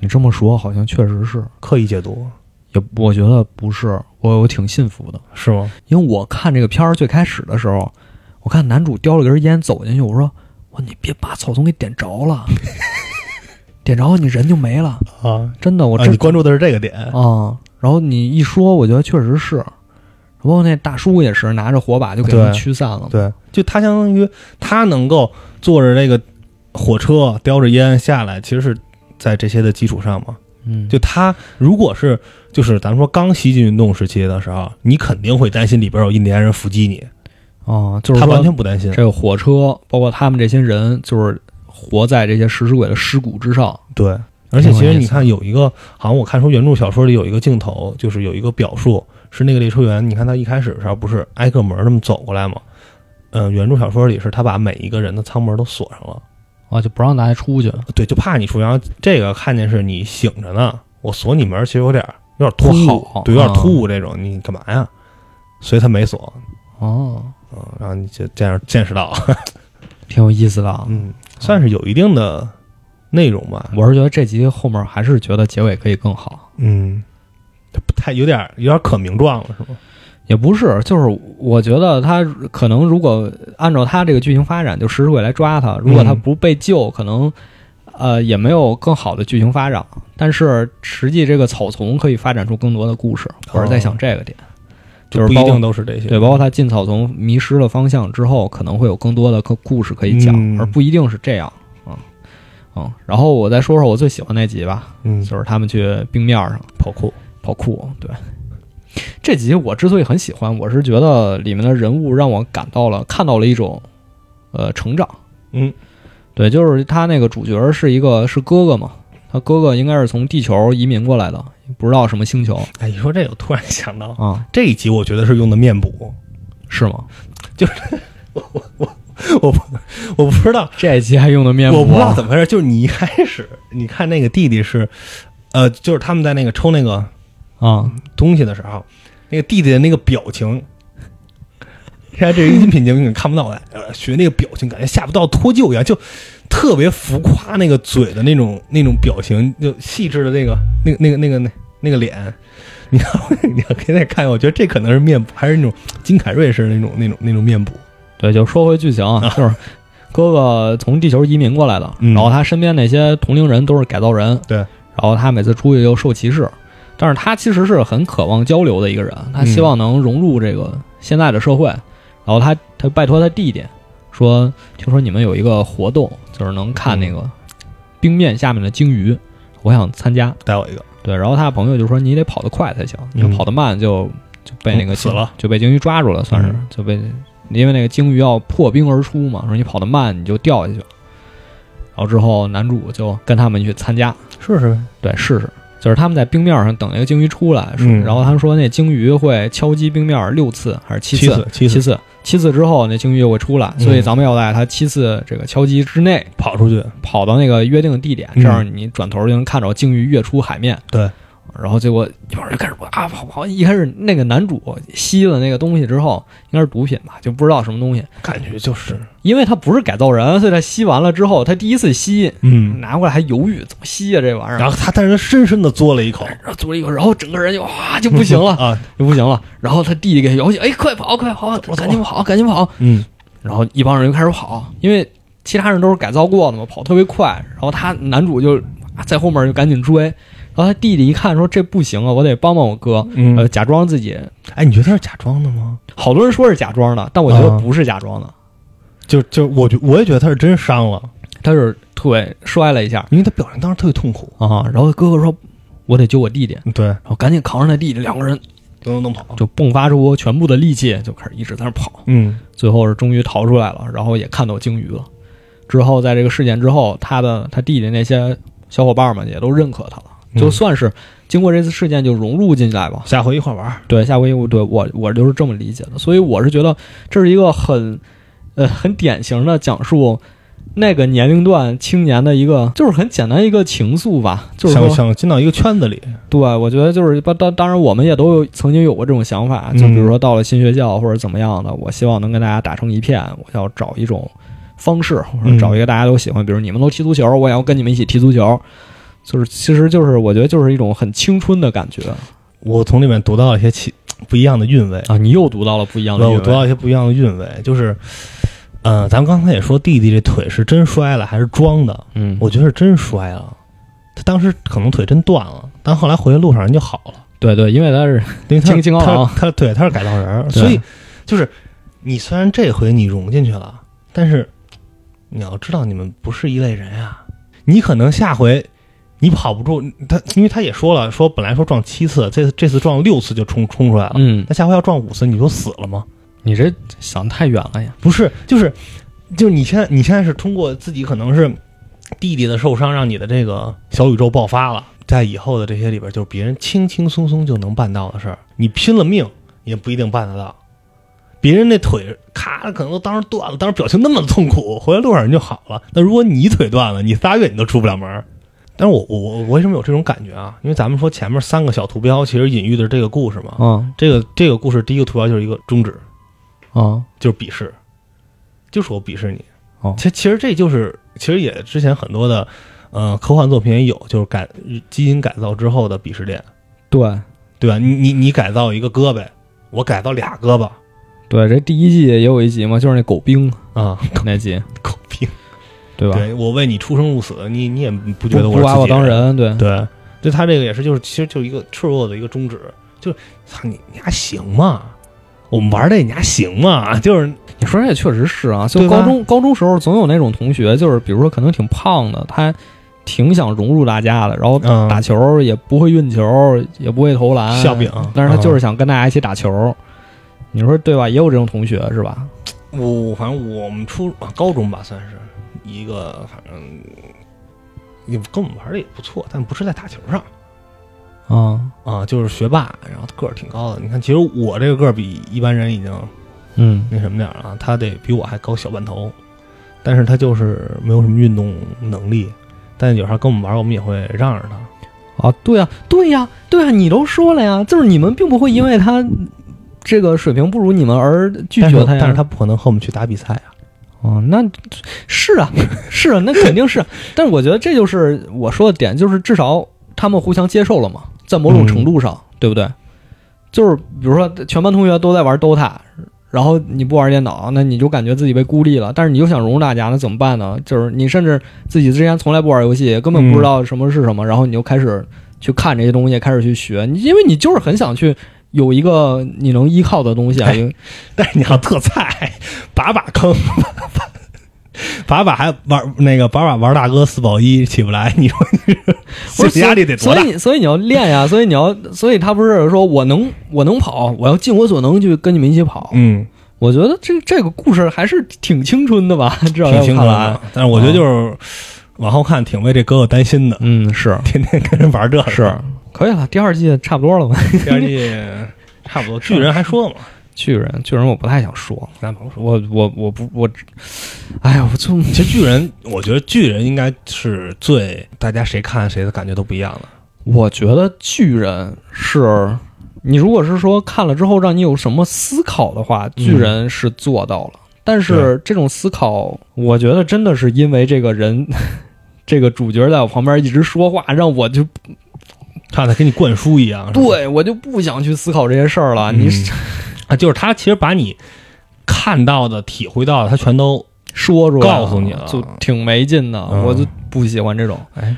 你这么说好像确实是，刻意解读也我觉得不是，我我挺信服的，是吗？因为我看这个片儿最开始的时候，我看男主叼了根烟走进去，我说我你别把草丛给点着了，*laughs* 点着你人就没了，啊，真的，我啊你关注的是这个点，啊。然后你一说，我觉得确实是，包括那大叔也是拿着火把就给他驱散了。对，就他相当于他能够坐着那个火车叼着烟下来，其实是在这些的基础上嘛。嗯，就他如果是就是咱们说刚西进运动时期的时候，你肯定会担心里边有印第安人伏击你，哦，就是他完全不担心。这个火车，包括他们这些人，就是活在这些食尸鬼的尸骨之上。对，而且其实你看有一个，好像我看说原著小说里有一个镜头，就是有一个表述是那个列车员，你看他一开始的时候不是挨个门那么走过来吗？嗯、原著小说里是他把每一个人的舱门都锁上了，啊，就不让大家出去。对，就怕你出。然后这个看见是你醒着呢，我锁你门，其实有点有点突不兀，对，有点啊突兀这种，你干嘛呀？所以他没锁，哦，嗯，然后你就这样见识到，*laughs* 挺有意思的啊。嗯，算是有一定的内容吧，我是觉得这集后面还是觉得结尾可以更好，嗯，它不太有点有点可名状了，是吗？也不是，就是我觉得他可能如果按照他这个剧情发展，就食尸鬼来抓他，如果他嗯不被救，可能呃也没有更好的剧情发展。但是实际这个草丛可以发展出更多的故事，我是在想这个点，就是不一包括定都是这些，对，包括他进草丛迷失了方向之后，可能会有更多的故故事可以讲，嗯而不一定是这样。嗯嗯，然后我再说说我最喜欢那集吧，嗯，就是他们去冰面上跑酷，跑酷。对，这集我之所以很喜欢，我是觉得里面的人物让我感到了看到了一种呃成长。嗯，对，就是他那个主角是一个是哥哥嘛，他哥哥应该是从地球移民过来的，不知道什么星球哎，你说这个，我突然想到啊，这一集，我觉得是用的面补，是吗？就是 *laughs* 我不我不知道，这一集还用的面补？我不知道怎么回事，就是你一开始你看那个弟弟是，呃，就是他们在那个抽那个啊，东西的时候，那个弟弟的那个表情，现在这个音频节目你看不到的，呃学那个表情，感觉下不到脱臼一样，就特别浮夸，那个嘴的那种那种表情，就细致的那个那个那个那个那那个脸。你要 *laughs* 你要给大家看，我觉得这可能是面部，还是那种金凯瑞式的那种那种那种面部。对，就说回剧情啊，就是哥哥从地球移民过来的，嗯然后他身边那些同龄人都是改造人，对，然后他每次出去又受歧视，但是他其实是很渴望交流的一个人，他希望能融入这个现在的社会，然后他他拜托他弟弟说，听说你们有一个活动，就是能看那个冰面下面的鲸鱼，我想参加，带我一个，对，然后他的朋友就说你得跑得快才行，你嗯跑得慢就就被那个嗯死了，就被鲸鱼抓住了，算是、嗯。就被因为那个鲸鱼要破冰而出嘛，说你跑得慢你就掉下去了。然后之后男主就跟他们去参加，试试呗。对，试试。就是他们在冰面上等那个鲸鱼出来，嗯。然后他们说那鲸鱼会敲击冰面六次还是七七次七次。七次，七次之后那鲸鱼就会出来，嗯。所以咱们要在它七次这个敲击之内跑出去，跑到那个约定的地点，嗯。这样你转头就能看着鲸鱼跃出海面。对，然后结果一会儿就开始啊跑跑，一开始那个男主吸了那个东西之后，应该是毒品吧，就不知道什么东西，感觉就是，因为他不是改造人，所以他吸完了之后，他第一次吸嗯，拿过来还犹豫怎么吸啊这玩意儿，然后他但是他深深的嘬了一口，然后做了一口，然后整个人就哇就不行了，*laughs* 啊，就不行了。然后他弟弟给他摇起，哎，快跑快跑，走赶紧跑赶紧跑。嗯，然后一帮人就开始跑，因为其他人都是改造过的嘛，跑特别快。然后他男主就啊在后面就赶紧追，然后他弟弟一看说这不行啊，我得帮帮我哥，嗯呃，假装自己。哎，你觉得他是假装的吗？好多人说是假装的，但我觉得啊不是假装的，就就我觉我也觉得他是真伤了，他是腿摔了一下因为他表情当时特别痛苦。啊，然后哥哥说。我得救我弟弟，对，然后赶紧扛上他弟弟，两个人都能跑。就迸发出全部的力气，就开始一直在那跑。嗯，最后是终于逃出来了，然后也看到鲸鱼了。之后，在这个事件之后，他的他弟弟那些小伙伴们也都认可他了，就算是经过这次事件就融入进来吧。下回一块玩儿。对，下回我对我我就是这么理解的，所以我是觉得这是一个很呃很典型的讲述那个年龄段青年的一个，就是很简单一个情愫吧，就是想，想进到一个圈子里，对我觉得就是当当当然我们也都有曾经有过这种想法，就比如说到了新学校或者怎么样的，我希望能跟大家打成一片，我要找一种方式，或者找一个大家都喜欢，比如你们都踢足球，我也要跟你们一起踢足球。就是，其实就是我觉得就是一种很青春的感觉我从里面读到了一些其不一样的韵味。啊！你又读到了不一样的我韵味，读到一些不一样的韵味，就是，呃，咱们刚才也说弟弟这腿是真摔了还是装的？嗯，我觉得是真摔了，他当时可能腿真断了，但后来回去路上人就好了，对对，因为他是 *laughs* 因为他金金刚狼他他对他是改造人儿，所以就是你虽然这回你融进去了，但是你要知道你们不是一类人啊，你可能下回。你跑不住他，因为他也说了，说本来说撞七次，这次这次撞六次就冲冲出来了，嗯，那下回要撞五次，你说死了吗？你这想太远了呀。不是，就是就是你现在你现在是通过自己可能是弟弟的受伤，让你的这个小宇宙爆发了，在以后的这些里边，就是别人轻轻松松就能办到的事儿，你拼了命也不一定办得到。别人那腿咔，可能都当时断了，当时表情那么痛苦，回来路上人就好了。那如果你腿断了，你仨月你都出不了门儿。但是我我我为什么有这种感觉啊？因为咱们说前面三个小图标其实隐喻的是这个故事嘛。嗯这个这个故事第一个图标就是一个中指，啊就是鄙视，就是我鄙视你。哦其其实这就是，其实也之前很多的，呃，科幻作品也有，就是改基因改造之后的鄙视链，对对吧？你你你改造一个胳膊，我改造俩胳膊对，这第一季也有一集嘛，就是那狗兵啊，*laughs* 那集！对吧？对我为你出生入死，你你也不觉得我不不把我当人，对对，就他这个也是，就是其实就是一个赤裸裸的一个宗旨，就是操你你还行吗？我们玩这你还行吗？*laughs* 就是你说这也确实是啊，就高中高中时候总有那种同学，就是比如说可能挺胖的，他挺想融入大家的，然后嗯打球也不会运球，也不会投篮，笑柄但是他就是想跟大家一起打球。你说对吧？也有这种同学是吧？我反正我们初啊高中吧，算是一个反正也跟我们玩的也不错，但不是在打球上啊，啊，就是学霸，然后个儿挺高的。你看，其实我这个个儿比一般人已经嗯，那什么点儿了，他得比我还高小半头，但是他就是没有什么运动能力。但有时候跟我们玩，我们也会让着他。啊，对呀、对呀、对呀、你都说了呀，就是你们并不会因为他这个水平不如你们而拒绝他呀。但是他不可能和我们去打比赛啊。哦，那是啊，*laughs* 是啊，那肯定是。但是我觉得这就是我说的点，就是至少他们互相接受了嘛，在某种程度上，对不对？就是比如说全班同学都在玩 DOTA，然后你不玩电脑，那你就感觉自己被孤立了。但是你又想融入大家，那怎么办呢？就是你甚至自己之前从来不玩游戏，根本不知道什么是什么，然后你就开始去看这些东西，开始去学，你因为你就是很想去。有一个你能依靠的东西啊，但是你要特菜，*laughs* 把把坑，*laughs* 把把还玩那个把把玩大哥四保一起不来，你说你 *laughs* 不是心理压力得多大？所以你所以你要练呀，所以你要，所以他不是说我能我能跑，我要尽我所能去跟你们一起跑。嗯，我觉得这这个故事还是挺青春的吧，至少在挺清楚我看来的。。但是我觉得就是往后看，挺为这哥哥担心的，嗯，是天天跟人玩这个。是，可以了，第二季差不多了吧？第二季差不多。*laughs* 巨人还说吗，巨人，巨人我不太想说，咱甭说。我我我不我，哎呀，我就其实巨人，我觉得巨人应该是最大家谁看谁的感觉都不一样的。我觉得巨人是。你如果是说看了之后让你有什么思考的话，巨人是做到了。但是这种思考，我觉得真的是因为这个人，*laughs* 这个主角在我旁边一直说话，让我就他在给你灌输一样，对我就不想去思考这些事儿了。你嗯啊，就是他其实把你看到的、体会到的，他全都说出来告诉你了就挺没劲的。嗯我就不喜欢这种。哎。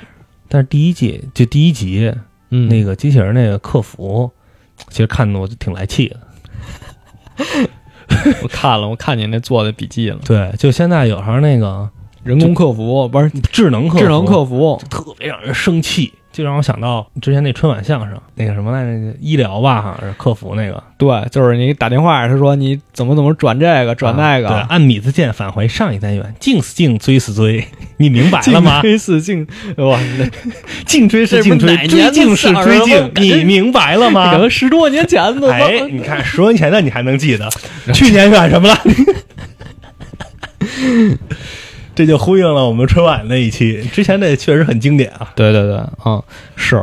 但是第一季就第一集嗯，那个机器人那个客服，其实看的我就挺来气的。*laughs* 我看了，我看你那做的笔记了。对，就现在有时候那个人工客服不是智能客服智能客服，特别让人生气，就让我想到之前那春晚相声那个什么来着，医疗吧，好像是客服那个对，就是你打电话，他说你怎么怎么转这个转那个，啊对，按米字键返回上一单元，颈 *laughs* 是颈，椎是追，你明白了吗？追四镜，哇，那颈椎是颈椎，这不哪年的椎颈是事儿我椎颈，你明白了吗可？能十多年前的，哎，你看十多年前的你还能记得，去年选什么了？*laughs* 这就呼应了我们春晚那一期，之前那确实很经典啊。对对对，嗯，是。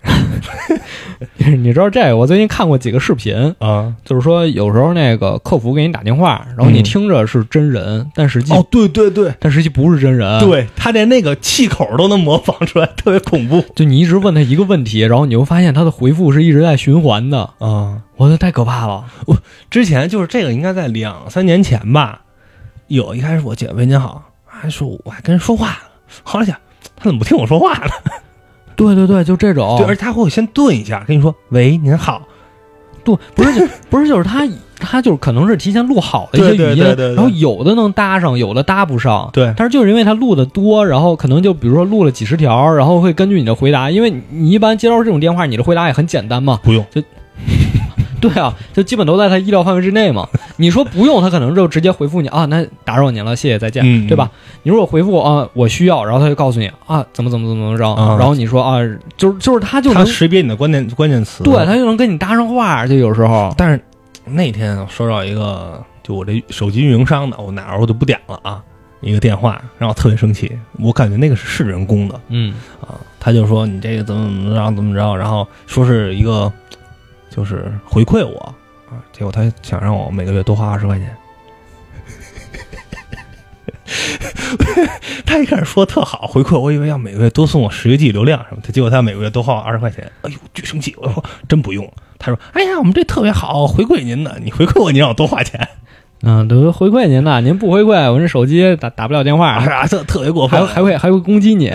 *laughs* 你知道这个？我最近看过几个视频，啊，就是说有时候那个客服给你打电话，然后你嗯听着是真人，但实际、哦，对对对，但实际不是真人。，对他连那个气口都能模仿出来，特别恐怖就你一直问他一个问题，然后你会发现他的回复是一直在循环的，啊。我觉得太可怕了。我之前就是这个，应该在两三年前吧。有一开始我姐喂您好，还说我还跟人说话呢，后来想他怎么不听我说话呢？对对对，就这种。对，而且他会先顿一下，跟你说喂您好，对，不是就 *laughs* 不是就是他他就是可能是提前录好的一些语音，对对对然后有的能搭上，有的搭不上。对但是就是因为他录的多，然后可能就比如说录了几十条，然后会根据你的回答，因为你你一般接到这种电话，你的回答也很简单嘛。不用，*laughs* 对啊，就基本都在他意料范围之内嘛。你说不用，他可能就直接回复你啊，那打扰您了，谢谢，再见，嗯对吧？你如果回复啊，我需要，然后他就告诉你啊，怎么怎么怎么怎么着，啊然后你说啊，就是就是他就他能识别你的关键关键词，对他就能跟你搭上话，就有时候但是那天我收到一个，就我这手机运营商的，我哪儿我就不点了啊，一个电话让我特别生气，我感觉那个是是人工的嗯啊，他就说你这个怎么怎么着怎么着，然后说是一个就是回馈我啊，结果他想让我每个月多花二十块钱。*laughs* 他一开始说特好回馈，我以为要每个月多送我十个 G 流量什么的，结果他每个月多花我二十块钱，哎呦，巨生气！我说 *laughs* 真不用。他说：“哎呀，我们这特别好，回馈您呢，你回馈我，你让我多花钱，*laughs* 嗯，都回馈您呢，您不回馈，我这手机打打不了电话，啊，这特别过分，还还会还会攻击你。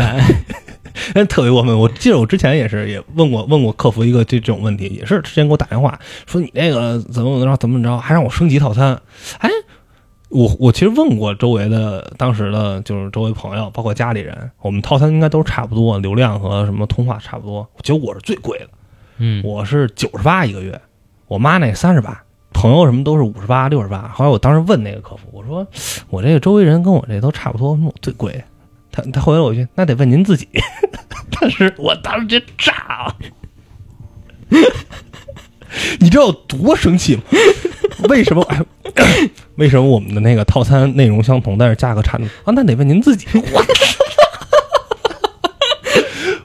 *laughs* 真特别过分。我记得我之前也是也问过问过客服一个这这种问题，也是之前给我打电话说你那个怎么怎么着怎么怎么着，还让我升级套餐。哎，我我其实问过周围的当时的就是周围朋友，包括家里人，我们套餐应该都是差不多，流量和什么通话差不多。结果我是最贵的，嗯，我是九十八一个月，我妈那三十八。朋友什么都是五十八、六十八。后来我当时问那个客服，我说我这个周围人跟我这都差不多，我最贵。他他回了我一句：“那得问您自己。”但是我当时直接炸了，*laughs* 你知道有多生气吗？为什么？哎，*coughs* 为什么我们的那个套餐内容相同，但是价格差那么啊？那得问您自己。我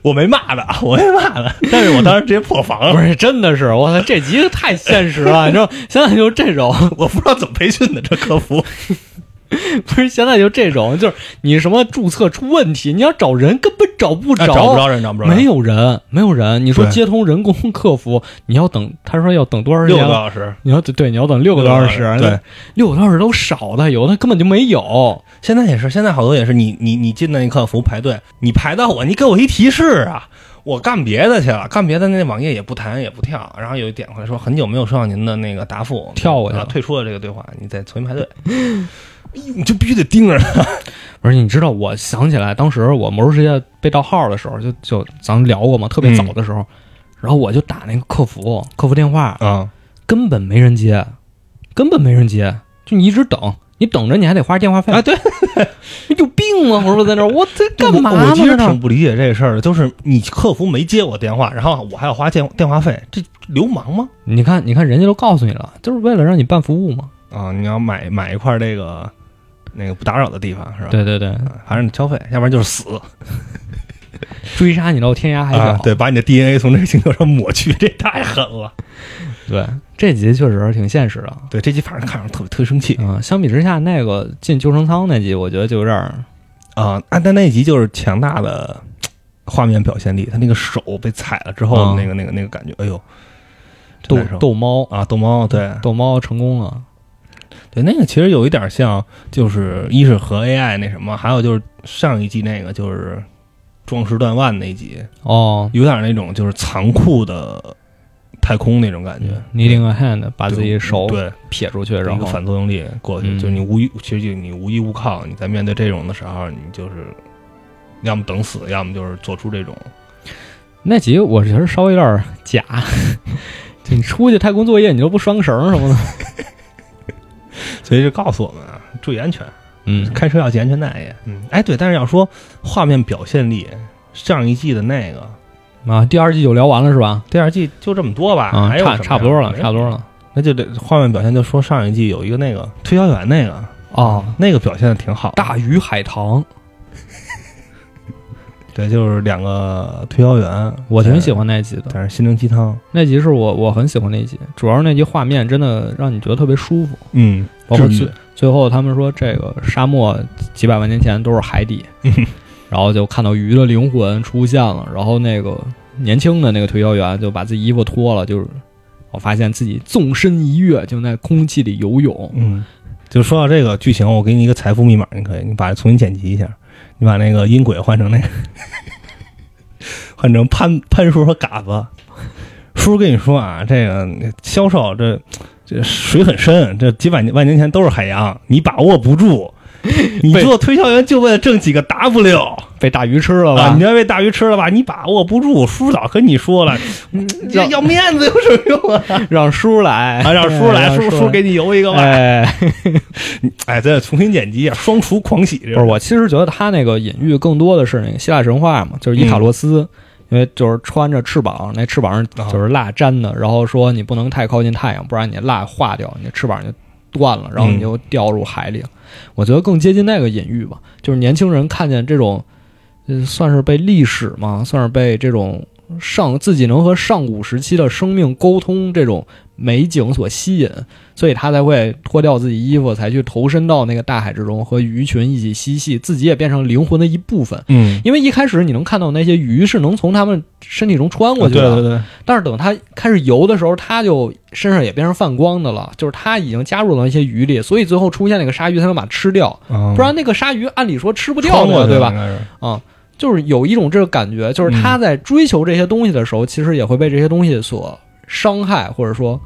*laughs* 我没骂他，我没骂他，但是我当时直接破防了。不是，真的是，我操，这集太现实了，你知道，现在就这种，我不知道怎么培训的这客服。*laughs* 不是现在就这种，就是你什么注册出问题，你要找人根本找不着，啊找不着人，找不着人，没有人，没有人。你说接通人工客服，你要等，他说要等多长时间六个小时。你要对，你要等六个多小时。对，，六个多小时都少的，有的根本就没有。现在也是，现在好多也是你你你进那客服排队，你排到我，你给我一提示啊，我干别的去了，干别的那网页也不弹也不跳，然后有一点回来说很久没有收到您的那个答复，跳过去了啊退出了这个对话，你再重新排队，*laughs* 你就必须得盯着他。不是，你知道，我想起来，当时我魔兽世界被盗号的时候，就就咱们聊过嘛，特别早的时候，然后我就打那个客服，客服电话啊，根本没人接，根本没人接，就你一直等，你等着你还得花电话费啊，对，你 *laughs* 有病啊！我说在那儿，我这干嘛呢？我我其实挺不理解这事儿的，就是你客服没接我电话，然后我还要花电电话费，这流氓吗？你看，你看，人家都告诉你了，就是为了让你办服务嘛。啊，你要买买一块这个那个不打扰的地方是吧？对对对，啊，反正你交费，要不然就是死。追杀你到天涯海角。啊，对，把你的 DNA 从这个星球上抹去，这太狠了。对，这集确实挺现实的。对，这集反正看着特别特别生气嗯、相比之下，那个进救生舱那集，我觉得就有点儿啊。啊但那集就是强大的画面表现力，他那个手被踩了之后那个那个那个感觉，哎呦，逗逗猫，啊，逗猫，对逗猫成功了。对，那个其实有一点像，就是一是和 AI 那什么，还有就是上一季那个就是壮士断腕那一集，哦有点那种就是残酷的太空那种感觉。，needing a hand，把自己手对撇出去，然后反作用力过去，嗯就是你无依，其实就你无依无靠，你在面对这种的时候，你就是要么等死，要么就是做出这种那集我觉得稍微有点假，*laughs* 就你出去太空作业，你都不拴个绳儿什么的。*laughs* 所以就告诉我们啊，注意安全，嗯，开车要系安全带也。嗯，哎，对，但是要说画面表现力，上一季的那个，啊，第二季就聊完了是吧？第二季就这么多吧，啊，差还有什么呀差不多了，差不多了。那就得画面表现，就说上一季有一个那个推销员那个哦，那个表现的挺好的，大鱼海棠，*laughs* 对，就是两个推销员，我挺喜欢那集的。但是心灵鸡汤，那集是我我很喜欢那集，主要是那集画面真的让你觉得特别舒服。嗯，包括治愈最最后他们说这个沙漠几百万年前都是海底，*laughs* 然后就看到鱼的灵魂出现了，然后那个年轻的那个推销员就把自己衣服脱了，就是我发现自己纵身一跃就在空气里游泳。嗯，就说到这个剧情，我给你一个财富密码，你可以，你把它重新剪辑一下，你把那个音轨换成那个，换成潘潘叔和嘎子。叔跟你说啊，这个销售这这水很深，这几百年万年前都是海洋，你把握不住。*laughs* 你做推销员就为了挣几个 W 被大鱼吃了吧？啊！你要被大鱼吃了吧？你把握不住。叔早跟你说了，*laughs* 这要面子有什么用啊？*laughs* 让叔来，啊，让叔来，叔叔给你邮一个吧。哎，哎，咱得重新剪辑一下，双厨狂喜。这不是，我其实觉得他那个隐喻更多的是那个希腊神话嘛，就是伊卡洛斯，因为就是穿着翅膀，那翅膀上就是蜡粘的，然后说你不能太靠近太阳，不然你蜡化掉，你的翅膀就断了，然后你就掉入海里了。我觉得更接近那个隐喻吧，就是年轻人看见这种，算是被历史嘛，算是被这种上自己能和上古时期的生命沟通这种美景所吸引，所以他才会脱掉自己衣服，才去投身到那个大海之中，和鱼群一起嬉戏，自己也变成灵魂的一部分。嗯，因为一开始你能看到那些鱼是能从他们身体中穿过去的，对对对，但是等他开始游的时候，他就身上也变成泛光的了，就是他已经加入到那些鱼里，所以最后出现那个鲨鱼才能把它吃掉，不不然那个鲨鱼按理说吃不掉的，对吧？啊、就是有一种这个感觉，就是他在追求这些东西的时候，其实也会被这些东西所伤害，或者说，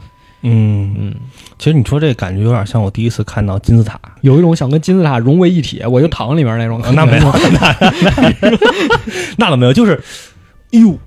嗯，嗯，其实你说这感觉有点像我第一次看到金字塔，有一种想跟金字塔融为一体，我就躺里面那种感觉。那没有，*laughs* 那那那倒没有，就是，哎呦，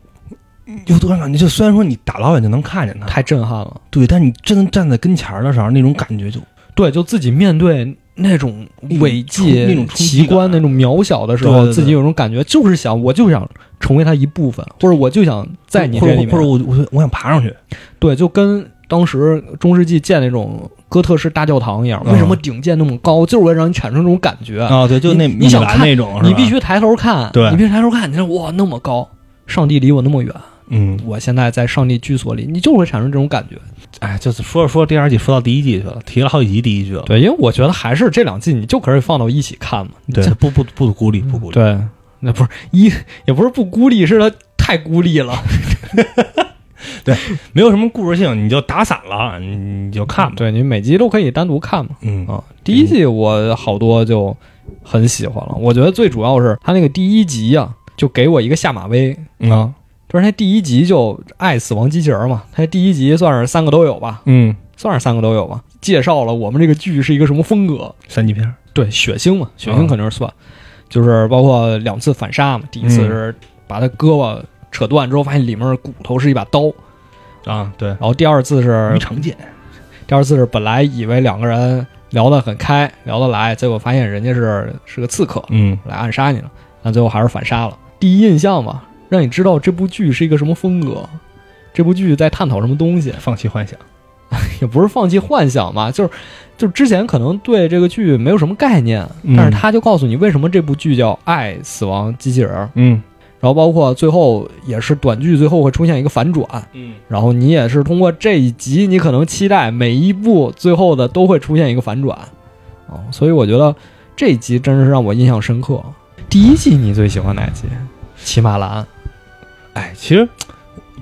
有多少感觉？就虽然说你打老远就能看见它，太震撼了。对，但你真的站在跟前儿的时候，那种感觉就对，就自己面对那种伟绩、那种奇观、那种渺小的时候，自己有种感觉，就是想，我就想成为它一部分，或者我就想在你这里面，或者我我我想爬上去，对，就跟当时中世纪建那种哥特式大教堂一样，嗯为什么顶建那么高，就是为了让你产生这种感觉。啊，对，就那你你想看那种，你必须抬头看，对。你必须抬头看，你说哇那么高，上帝离我那么远，嗯，我现在在上帝居所里，你就会产生这种感觉。哎，就是说着说着第二季说到第一季去了，提了好几集第一季了，对，因为我觉得还是这两季你就可以放到一起看嘛。对这，不不不孤立不孤立，对，那不是一也不是不孤立，是他太孤立了。*laughs* 对没有什么故事性，你就打散了，你你就看吧，对你每集都可以单独看嘛。嗯啊，第一季我好多就很喜欢了，我觉得最主要是他那个第一集呀、就给我一个下马威。啊，就是他第一集就爱死亡机器人嘛，他第一集算是三个都有吧，嗯，算是三个都有吧，介绍了我们这个剧是一个什么风格。三级片儿，对，血腥嘛，血啊。腥肯定是算，就是包括两次反杀嘛，第一次嗯。是把他胳膊扯断之后，发现里面骨头是一把刀，啊，对，然后第二次是于长剑，第二次是本来以为两个人聊得很开，聊得来，结果发现人家是是个刺客，嗯。来暗杀你了，但最后还是反杀了。第一印象嘛，让你知道这部剧是一个什么风格，这部剧在探讨什么东西，放弃幻想，*laughs* 也不是放弃幻想嘛，就是就是之前可能对这个剧没有什么概念，嗯。但是他就告诉你为什么这部剧叫《爱死亡机器人》，嗯。然后包括最后也是短剧最后会出现一个反转，嗯。然后你也是通过这一集，你可能期待每一部最后的都会出现一个反转，哦，所以我觉得这一集真是让我印象深刻。第一季你最喜欢哪集？骑马兰，哎，其实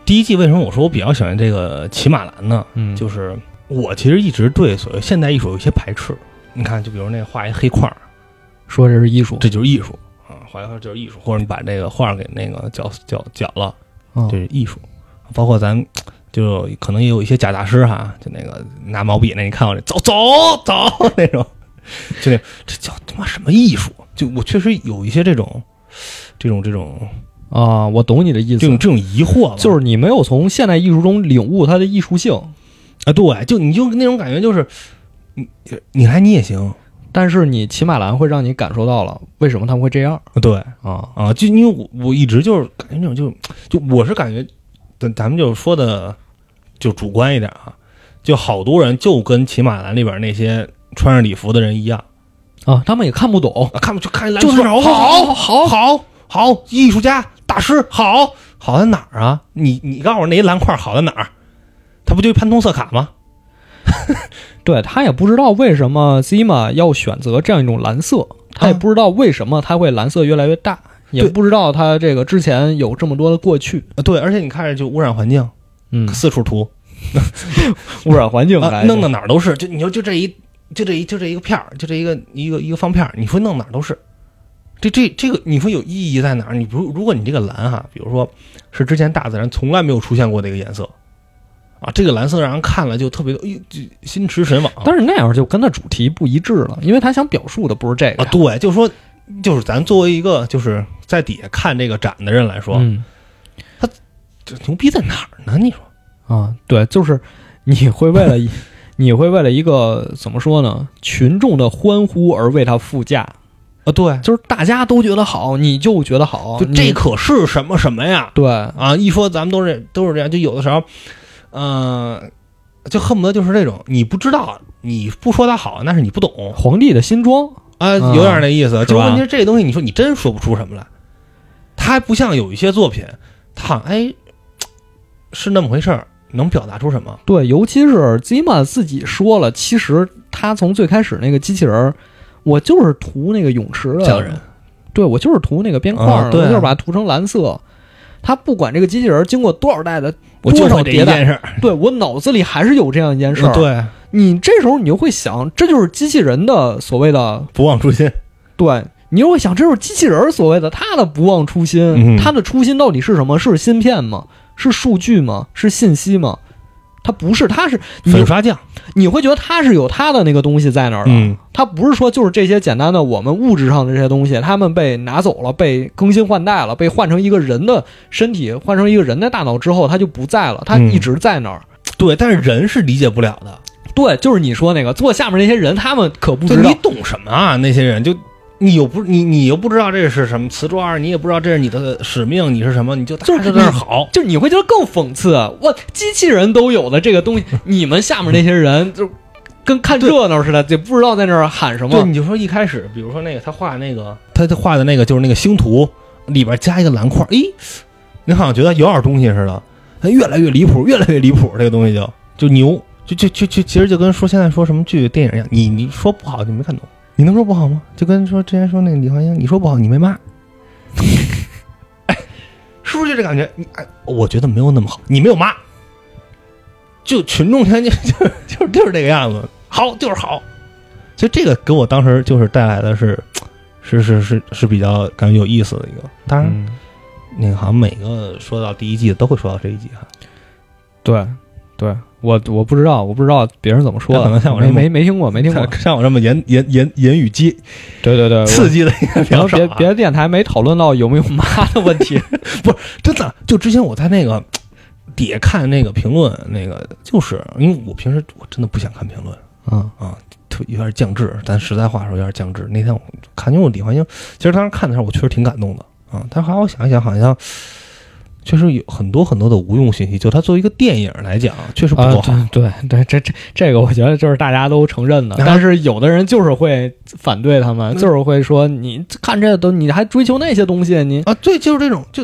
第一季为什么我说我比较喜欢这个骑马兰呢？嗯，就是我其实一直对所谓现代艺术有一些排斥。你看，就比如那画一黑块儿，说这是艺术，这就是艺术啊，画一画就是艺术，或者你把这个画给那个绞绞绞了，嗯这是艺术。包括咱就可能也有一些假大师哈，就那个拿毛笔那，你看我这走走走 *laughs* 那种，就那这叫他妈什么艺术？就我确实有一些这种这种这种啊，我懂你的意思。这，种这种疑惑吧，就是你没有从现代艺术中领悟它的艺术性，啊，对，就你就那种感觉就是，你你来你也行，但是你骑马兰会让你感受到了为什么他们会这样。对。啊。啊，就因为我我一直就是感觉那种就就我是感觉，咱咱们就说的就主观一点啊，就好多人就跟骑马兰里边那些穿上礼服的人一样。啊，他们也看不懂，啊，看不就看来就是球，好。好好好，艺术家大师好好在哪儿啊？你你告诉我那一蓝块好在哪儿？他不就潘通色卡吗？*laughs* 对他也不知道为什么 Zima 要选择这样一种蓝色，他也啊不知道为什么它会蓝色越来越大，也不知道它这个之前有这么多的过去，啊对，而且你看着就污染环境，嗯，四处涂，*laughs* 污染环境啊，弄到哪儿都是。就你说就这一就这一就这一个片儿，就这一个一个一个方片儿，你说弄哪儿都是。这这这个你说有意义在哪儿？你如如果你这个蓝哈，比如说是之前大自然从来没有出现过的一个颜色，啊，这个蓝色让人看了就特别的，哎呦，就心驰神往。但是那样就跟它主题不一致了，因为他想表述的不是这个啊，对，就是说，就是咱作为一个就是在底下看这个展的人来说，嗯这牛逼在哪儿呢？你说啊，对，就是你会为了一 *laughs* 你会为了一个怎么说呢，群众的欢呼而为它附加，啊，对，就是大家都觉得好，你就觉得好，就这可是什么什么呀？对啊，一说咱们都是都是这样，就有的时候，呃，就恨不得就是这种，你不知道，你不说他好，那是你不懂皇帝的新装，啊，嗯有点那意思。就问题是这东西，你说你真说不出什么来，他还不像有一些作品，它好像哎是那么回事儿，能表达出什么？对，尤其是 Zima 自己说了，其实他从最开始那个机器人儿，我就是涂那个泳池的匠人，对我就是涂那个边框我就是把它涂成蓝色。他不管这个机器人经过多少代的，多少迭代一件事。对我脑子里还是有这样一件事儿。对，你这时候你就会想，这就是机器人的所谓的不忘初心。对，你就会想，这就是机器人儿所谓的他的不忘初心，嗯他的初心到底是什么？是芯片吗？是数据吗？是信息吗？他不是，他是你粉刷匠，你会觉得他是有他的那个东西在那儿的，嗯他不是说就是这些简单的我们物质上的这些东西，他们被拿走了，被更新换代了，被换成一个人的身体，换成一个人的大脑之后，他就不在了，他嗯一直在那儿。对，但是人是理解不了的。对，就是你说那个坐下面那些人，他们可不知道就你。懂什么啊？那些人就你又不你你又不知道这是什么瓷砖，你也不知道这是你的使命，你是什么，你就就是在那儿好。就你会觉得更讽刺，我机器人都有的这个东西，你们下面那些人就跟看热闹似的，就不知道在那儿喊什对，么。你就说一开始，比如说那个他画那个，他他画的那个就是那个星图里边加一个蓝块，诶，你好像觉得有点东西似的，它越来越离谱，越来越离谱，这个东西就就牛，就就就就其实就跟说现在说什么剧电影一样，你你说不好就没看懂，你能说不好吗？就跟说之前说那个李焕英，你说不好你没骂，哎，*laughs* 是不是就这感觉？你哎，我觉得没有那么好，你没有骂，就群众天 *laughs* 就就就就是这个样子，好就是好。所以这个给我当时就是带来的是，是是是是比较感觉有意思的一个。当然，嗯，那个好像每个说到第一季的都会说到这一集哈。对，对我我不知道，我不知道别人怎么说的，可能像我这没么没没听过，没听过像。我这么言言言言语激对对对，刺激的也比然后较少、啊。别别的电台没讨论到有没有妈的问题。*laughs* 不是真的，就之前我在那个底下看那个评论，那个就是因为我平时我真的不想看评论嗯啊，特有点降智。咱实在话说有点降智。那天我看，因为我李焕英，其实当时看的时候我确实挺感动的啊。但后来我想一想，好像确实有很多很多的无用信息。就它作为一个电影来讲，确实不够好。啊，对对对，这这这个我觉得就是大家都承认的，啊但是有的人就是会反对他们，就是会说你看这都你还追求那些东西，你啊，对，就是这种，就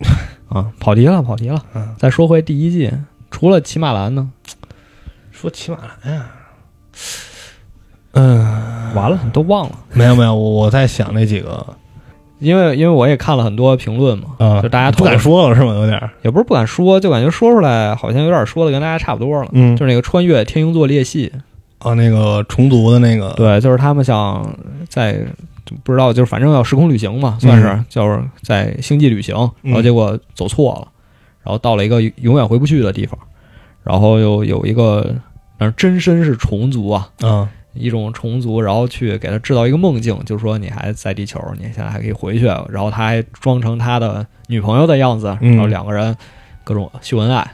*laughs* 啊跑题了跑题了。嗯，再说回第一季，除了骑马兰呢，说骑马兰呀，嗯，完了你都忘了，没有没有，我我在想那几个因为因为我也看了很多评论嘛，啊，就大家不敢，说了是吗？有点儿，也不是不敢说，就感觉说出来好像有点说的跟大家差不多了。嗯。就是那个穿越天鹰座裂隙，啊，那个虫族的那个，对，就是他们想在不知道，就是反正要时空旅行嘛，算是、嗯就是在星际旅行，嗯。然后结果走错了，然后到了一个永远回不去的地方，然后又有一个，反正真身是虫族啊，啊，一种虫族，然后去给他制造一个梦境，就是说你还在地球，你现在还可以回去，然后他还装成他的女朋友的样子，嗯然后两个人各种秀恩爱。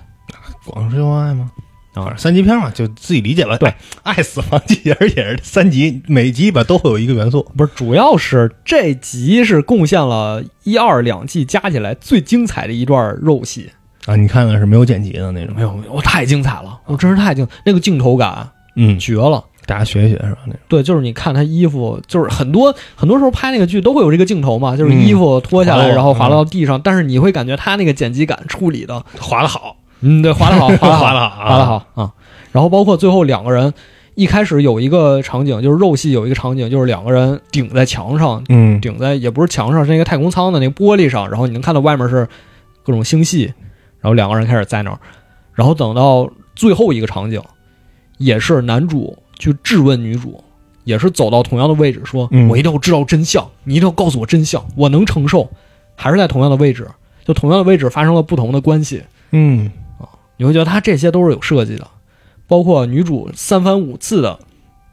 光是秀恩爱吗？啊三级片嘛，就自己理解吧。对哎，爱死亡机，而且是三级，每集吧都会有一个元素。不是，主要是这集是贡献了一二两季加起来最精彩的一段肉戏。啊，你看看是没有剪辑的那种。没有，没有，我太精彩了，我真是太精，那个镜头感嗯，绝了。大家学一学是吧？那种。对，就是你看他衣服，就是很多很多时候拍那个剧都会有这个镜头嘛，就是嗯衣服脱下来，然后滑落到地上，但是你会感觉他那个剪辑感处理的，滑的好，嗯，对，滑的 *laughs* 好，滑的好，滑的好啊。滑的好啊。然后包括最后两个人，一开始有一个场景，就是肉戏有一个场景，就是两个人顶在墙上，嗯，顶在也不是墙上，是那个太空舱的那个玻璃上，然后你能看到外面是各种星系，然后两个人开始在那儿，然后等到最后一个场景，也是男主去质问女主，也是走到同样的位置，说、嗯。我一定要知道真相，你一定要告诉我真相，我能承受，还是在同样的位置，就同样的位置发生了不同的关系，嗯，你会觉得他这些都是有设计的，包括女主三番五次的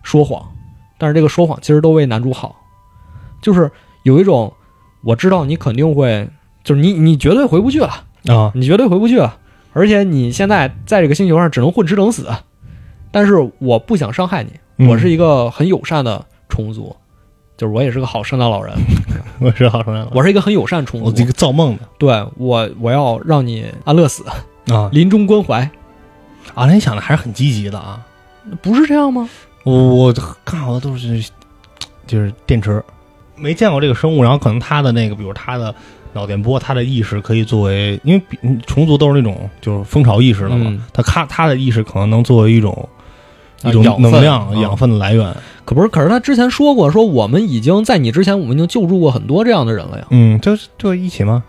说谎，但是这个说谎其实都为男主好，就是有一种我知道你肯定会，就是你你绝对回不去了，啊，你绝对回不去了，而且你现在在这个星球上只能混吃等死，但是我不想伤害你，嗯。我是一个很友善的虫族，就是我也是个好圣诞老人，*laughs* 我是好圣诞老人，我是一个很友善虫族。我这，个造梦的。对我我要让你安乐死，啊。临终关怀，啊，那你想的还是很积极的啊。不是这样吗？我我看好的都是就是电池，没见过这个生物，然后可能它的那个，比如它的脑电波，它的意识可以作为，因为虫族都是那种就是蜂巢意识的嘛，嗯。它它它的意识可能能作为一种。一种能量、嗯养分的来源，可不是，可是他之前说过，说我们已经在你之前，我们已经救助过很多这样的人了呀。嗯，就就一起吗？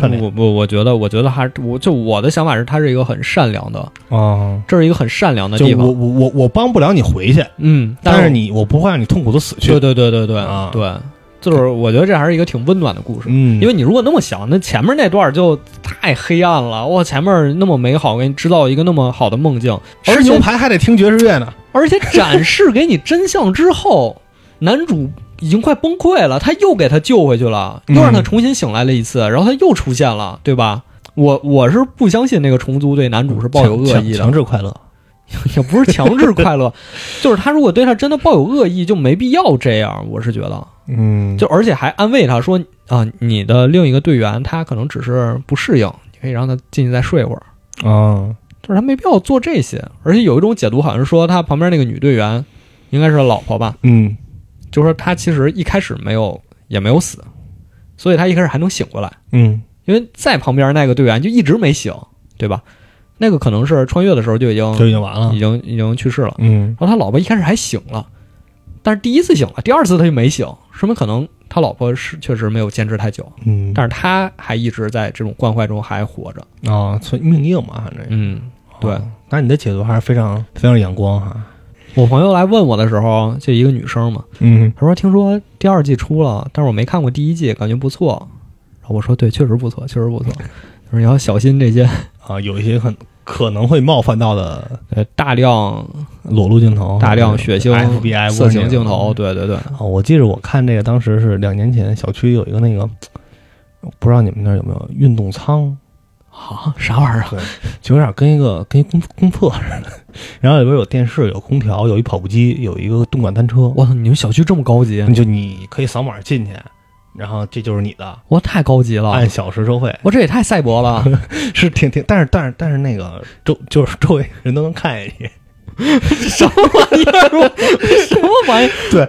我我我觉得，我觉得还是我就我的想法是，他是一个很善良的，啊，这是一个很善良的地方。我我我帮不了你回去，嗯，但是你我不会让你痛苦的死去。对对对对对、啊对，就是我觉得这还是一个挺温暖的故事。嗯，因为你如果那么想，那前面那段就太黑暗了。哇，前面那么美好，给你制造一个那么好的梦境，吃牛排还得听爵士乐呢。*laughs* 而且展示给你真相之后，男主已经快崩溃了，他又给他救回去了，嗯又让他重新醒来了一次，然后他又出现了，对吧？我我是不相信那个虫族对男主是抱有恶意的强，制快乐。*laughs* 也不是强制快乐，*laughs* 就是他如果对他真的抱有恶意，就没必要这样。我是觉得，嗯，就而且还安慰他说啊，你的另一个队员他可能只是不适应，你可以让他进去再睡会儿。啊，就是他没必要做这些，而且有一种解读好像是说他旁边那个女队员应该是老婆吧，嗯。就说他其实一开始没有也没有死，所以他一开始还能醒过来，嗯。因为在旁边那个队员就一直没醒，对吧？那个可能是穿越的时候就已经就已经完了。已。经已经去世了，嗯。然后他老婆一开始还醒了，但是第一次醒了，第二次他就没醒，说明可能他老婆是确实没有坚持太久，嗯，但是他还一直在这种惯坏中还活着，啊，所以命硬嘛，反正嗯。对哦那你的解读还是非常非常阳光哈。我朋友来问我的时候，就一个女生嘛，嗯她说听说第二季出了，但是我没看过第一季，感觉不错。然后我说对，确实不错，确实不错。你要小心这些啊，有一些很可能会冒犯到的呃大量裸露镜头、大量血腥、FBI 色情镜头，。对对对，哦，我记得我看这个当时是两年前，小区有一个那个，不知道你们那儿有没有运动舱，啊，啥玩意儿就有点跟一个跟一公公厕似的。*laughs* 然后里边有电视、有空调、有一跑步机、有一个动感单车。我操，你们小区这么高级，就你可以扫码进去，然后这就是你的，我太高级了，按小时收费，我这也太赛博了。*laughs* 是挺挺，但是但是但是那个周就是周围人都能看见你。*laughs* 什么玩意儿？什么玩意儿？*laughs* 对，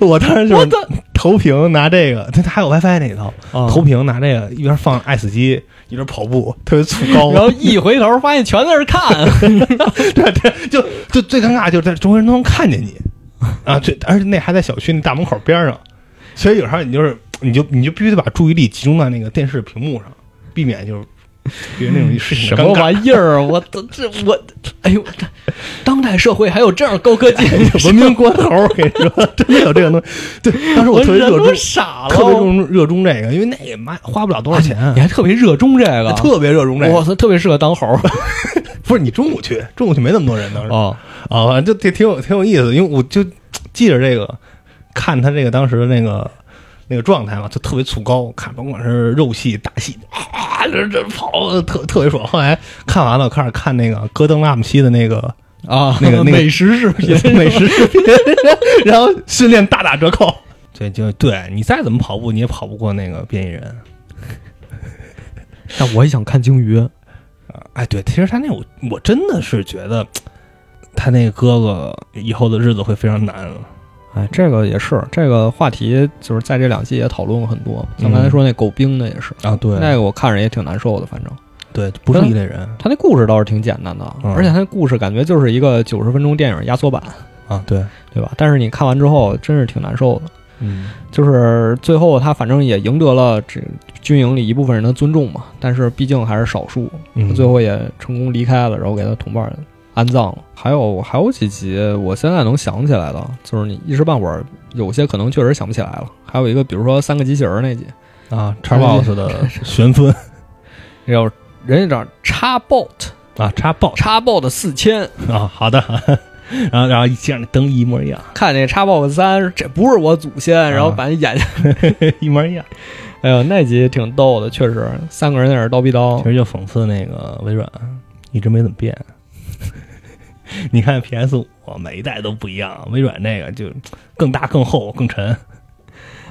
我我当时就是投屏拿这个，它它还有 WiFi 那一套，啊投屏拿这个一边放爱死机一边跑步，特别粗高。然后一回头发现全在那儿看，对对，就就最尴尬就是在周围人都能看见你啊，这而且那还在小区那大门口边上，所以有时候你就是你就你就必须得把注意力集中在那个电视屏幕上，避免就是别人那种事情什么。玩意儿？*laughs* 我这这我，哎呦，这当代社会还有这样高科技，*laughs* 文明关头，我跟你说，*laughs* 真的有这个东西。对，当时我特别热衷，傻了，特别热衷热衷这个，因为那也卖花不了多少钱，你还特别热衷这个，特别热衷这个。我操，特别适合当猴儿。不是你中午去，中午去没那么多人当时哦，啊，反正就挺挺有挺有意思，因为我就记着这个，看他这个当时的那个那个状态嘛，就特别粗高，看甭管是肉戏、大戏，啊，这这跑特特别爽。后来看完了，开始看那个戈登拉姆西的那个啊，那个 *laughs* 那个美食视频，*laughs* 美食视频，*laughs* 然后训练大打折扣。对，就对你再怎么跑步，你也跑不过那个变异人。但我也想看鲸鱼。哎，对，其实他那我我真的是觉得，他那个哥哥以后的日子会非常难。哎，这个也是这个话题，就是在这两季也讨论过很多。像刚才说那狗兵的也是啊，对，那个我看着也挺难受的，反正对，不是一类人。他那故事倒是挺简单的，嗯而且他那故事感觉就是一个九十分钟电影压缩版，啊，对，对吧？但是你看完之后，真是挺难受的。嗯就是最后他反正也赢得了这军营里一部分人的尊重嘛，但是毕竟还是少数，嗯，最后也成功离开了，然后给他同伴安葬。了。还有还有几集我现在能想起来的，就是你一时半会儿有些可能确实想不起来了。还有一个比如说三个机器人那集，啊，叉 boss 的 *laughs* 玄孙要人家叫叉 bot 啊，叉 boss 叉 bot 四千，啊，好的，*laughs* 然后然后一见那灯一模一样，看那叉 box 三，这不是我祖先，然后把那眼睛，*laughs* 一模一样。哎呦那集挺逗的，确实三个人在那儿叨逼叨。其，实就讽刺那个微软一直没怎么变。*laughs* 你看 PS 五每一代都不一样，微软那个就更大、更厚、更沉。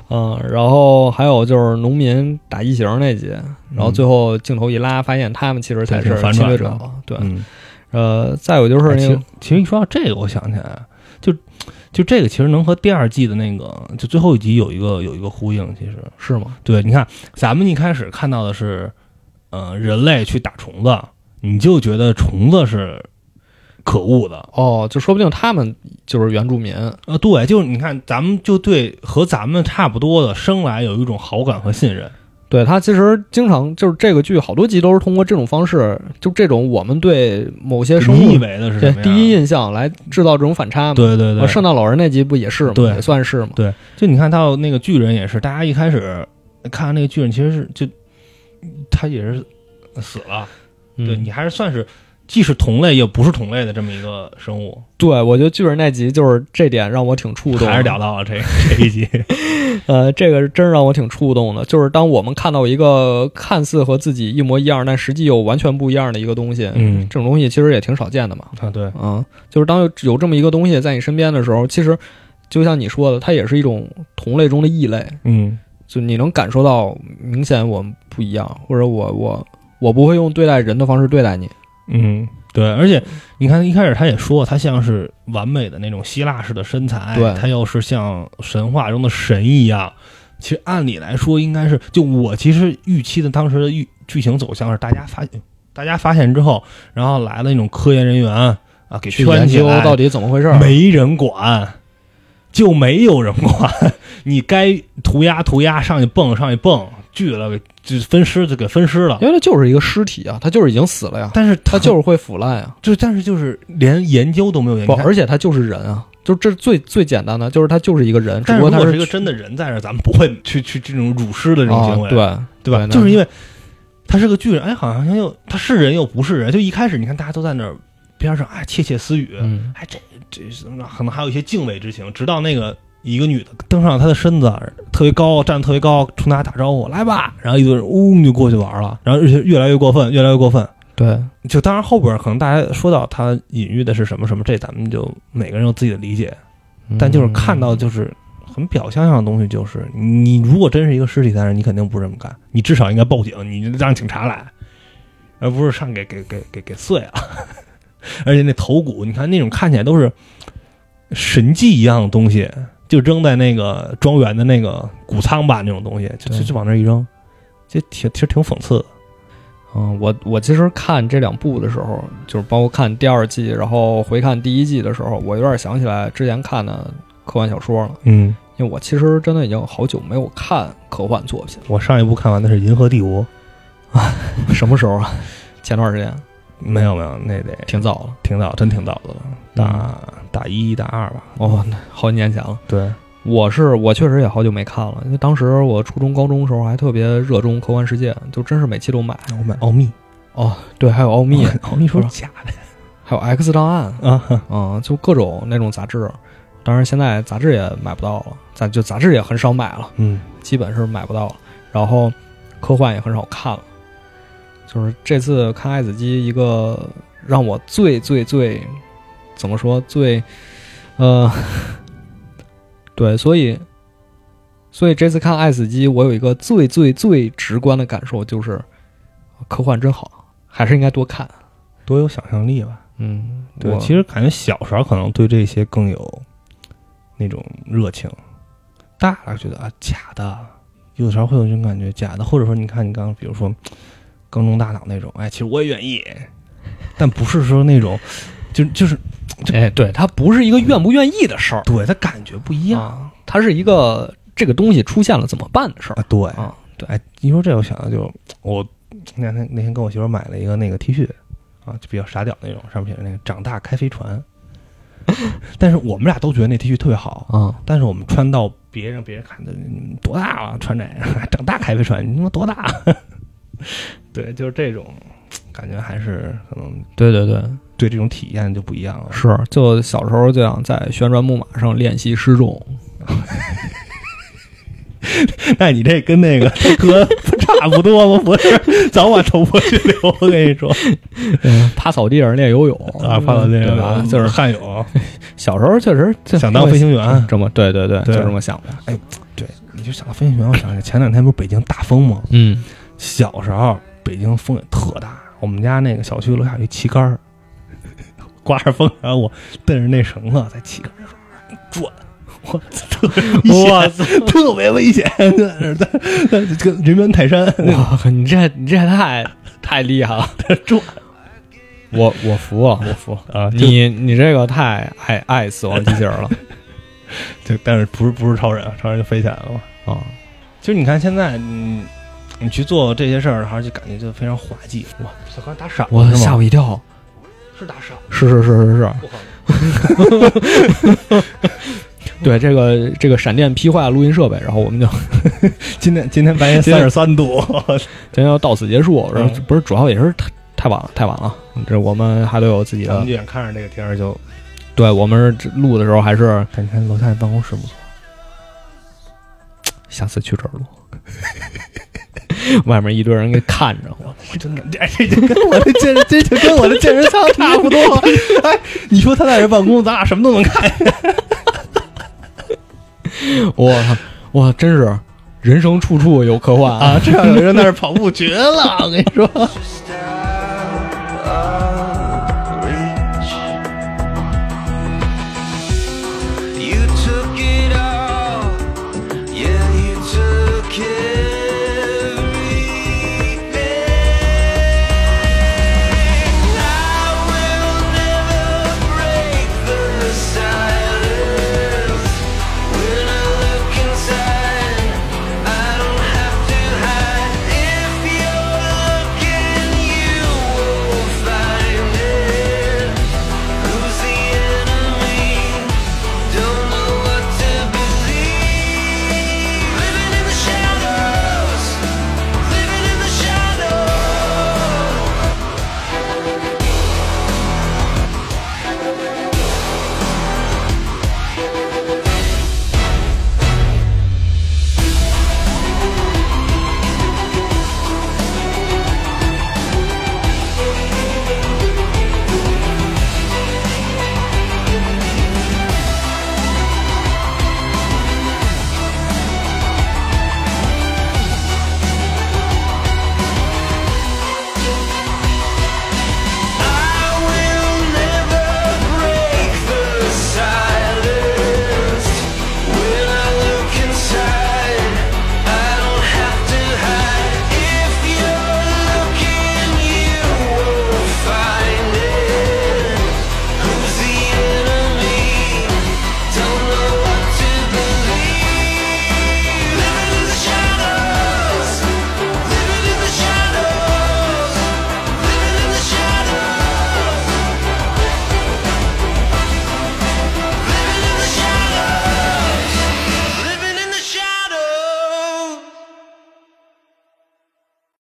嗯，然后还有就是农民打异形那集，然后最后镜头一拉，发现他们其实才是侵略者。对，嗯，呃，再有就是哎其实那个，其实一说到这个，我想起来，就就这个其实能和第二季的那个就最后一集有一个有一个呼应。其实，是吗？对，你看咱们一开始看到的是，呃，人类去打虫子，你就觉得虫子是可恶的。哦，就说不定他们就是原住民。呃，对，就是你看，咱们就对和咱们差不多的生来有一种好感和信任。对他其实经常就是这个剧好多集都是通过这种方式，就这种我们对某些生物你以为的是对第一印象来制造这种反差嘛。对对对，呃圣诞老人那集不也是吗？对也算是嘛。对，就你看到那个巨人也是，大家一开始看那个巨人其实是就他也是死了，嗯对你还是算是既是同类也不是同类的这么一个生物，对，我觉得巨人那集就是这点让我挺触动的，还是聊到了这 *laughs* 这一集，*laughs* 呃，这个真让我挺触动的，就是当我们看到一个看似和自己一模一样，但实际又完全不一样的一个东西，嗯。这种东西其实也挺少见的嘛。啊对，嗯，就是当有有这么一个东西在你身边的时候，其实就像你说的，它也是一种同类中的异类，嗯。就你能感受到明显我们不一样，或者我我我不会用对待人的方式对待你。嗯。对，而且你看，一开始他也说，他像是完美的那种希腊式的身材，对他又是像神话中的神一样。其实按理来说，应该是就我其实预期的当时的剧剧情走向是，大家发现大家发现之后，然后来了那种科研人员啊，给去研究圈起来，到底怎么回事？没人管，就没有人管。*laughs* 你该涂鸦涂鸦，上去蹦上去蹦，锯了给就分尸就给分尸了。因为它就是一个尸体啊，它就是已经死了呀，但是它就是会腐烂呀。就但是就是连研究都没有研，究，而且它就是人啊，就这最最简单的，就是它就是一个人，只但不过它是是如果是一个真的人在这，咱们不会去去这种辱尸的这种行为，啊、对对吧？就是因为他是个巨人，哎，好像又他是人又不是人。就一开始你看大家都在那儿边上哎窃窃私语，嗯，哎这这是可能还有一些敬畏之情，直到那个。一个女的登上了他的身子，特别高，站得特别高，冲大家打招呼，来吧。然后一堆人嗡就过去玩了，然后而且越来越过分，越来越过分。对，就当然后边可能大家说到他隐喻的是什么什么，这咱们就每个人有自己的理解。但就是看到就是很表象上的东西，就是你如果真是一个尸体在那，你肯定不是这么干，你至少应该报警，你让警察来，而不是上给给给给给碎了。*laughs* 而且那头骨，你看那种看起来都是神迹一样的东西，就扔在那个庄园的那个谷仓吧，那种东西，就就就往那儿一扔，就挺其实挺讽刺的。嗯，我我其实看这两部的时候，就是包括看第二季，然后回看第一季的时候，我有点想起来之前看的科幻小说了，嗯，因为我其实真的已经好久没有看科幻作品，我上一部看完的是《银河帝国》，*laughs* 什么时候啊？前段时间，没有没有，那得挺早了，挺早，真挺早的了，大大一大二吧。哦，那好几年前了。对，我是我确实也好久没看了，因为当时我初中、高中的时候还特别热衷科幻世界，就真是每期都买。我买奥秘，哦，对，还有奥秘，*laughs* 奥秘说是假的还有 X 档案，啊，嗯，就各种那种杂志。当然，现在杂志也买不到了，咱就杂志也很少买了，嗯基本是买不到了。然后科幻也很少看了。就是这次看《爱子机》，一个让我最最最怎么说最呃，对，所以所以这次看《爱死机》，我有一个最最最直观的感受，就是科幻真好，还是应该多看。多有想象力吧。嗯，对，我其实感觉小时候可能对这些更有那种热情，大了觉得啊假的，有的时候会有这种感觉假的，或者说你看你刚刚比如说缸中大脑那种，哎，其实我也愿意，*laughs* 但不是说那种，就就是哎，对，它不是一个愿不愿意的事儿。对他感觉不一样。啊，它是一个这个东西出现了怎么办的事儿。啊，对，啊。对，哎，你说这我想到就我那天那天跟我媳妇儿买了一个那个 T 恤啊，就比较傻屌那种，上面写着那个“长大开飞船”，*laughs* 但是我们俩都觉得那 T 恤特别好，啊，但是我们穿到别人别人看的多大了，穿这个 *laughs* 长大开飞船，你他妈多大？*laughs* 对，就是这种感觉，还是可能对对对，对这种体验就不一样了。是，就小时候就想在旋转木马上练习失重，*laughs* 那你这跟那个哥 *laughs* 差不多吗？不是，早晚头破血流。我跟你说嗯趴草地上练游泳啊，怕到那对吧？个就是汉泳，小时候确实就想当飞行员这么对对对，就这么想的。哎对，你就想到飞行员，我想起前两天不是北京大风吗？嗯，小时候北京风也特大，我们家那个小区楼下有一旗杆儿，*laughs* 刮着风，然后我蹬着那绳子在旗杆上转，我特哇塞特别危险，在那儿在在这个人猿泰山哇，你这你这太太厉害了，转我我服啊，我服。啊，你你这个太爱爱死亡机器人了 *laughs* 就但是不是不是超人，超人就飞起来了嘛。啊！其实你看现在，你你去做这些事儿，还是就感觉就非常滑稽。哇，小刚打闪我了？吓我一跳，是打闪，是是是是是，对这个这个闪电劈坏了录音设备，然后我们就 *laughs* 今天今天白天三十三度，*laughs* 今天要到此结束。然后嗯不是主要也是太太晚了，太晚了。这我们还得有自己的咱们眼看着这个天儿就，对我们这录的时候还是看你看楼下的办公室不错，下次去这儿录，*laughs* 外面一堆人给看着我。真的，这这就跟我的健这就跟我的健身操差不多。哎，你说他在这办公，咱俩什么都能看见。我操，哇，真是人生处处有科幻啊，这样有人在那跑步绝了，我跟你说。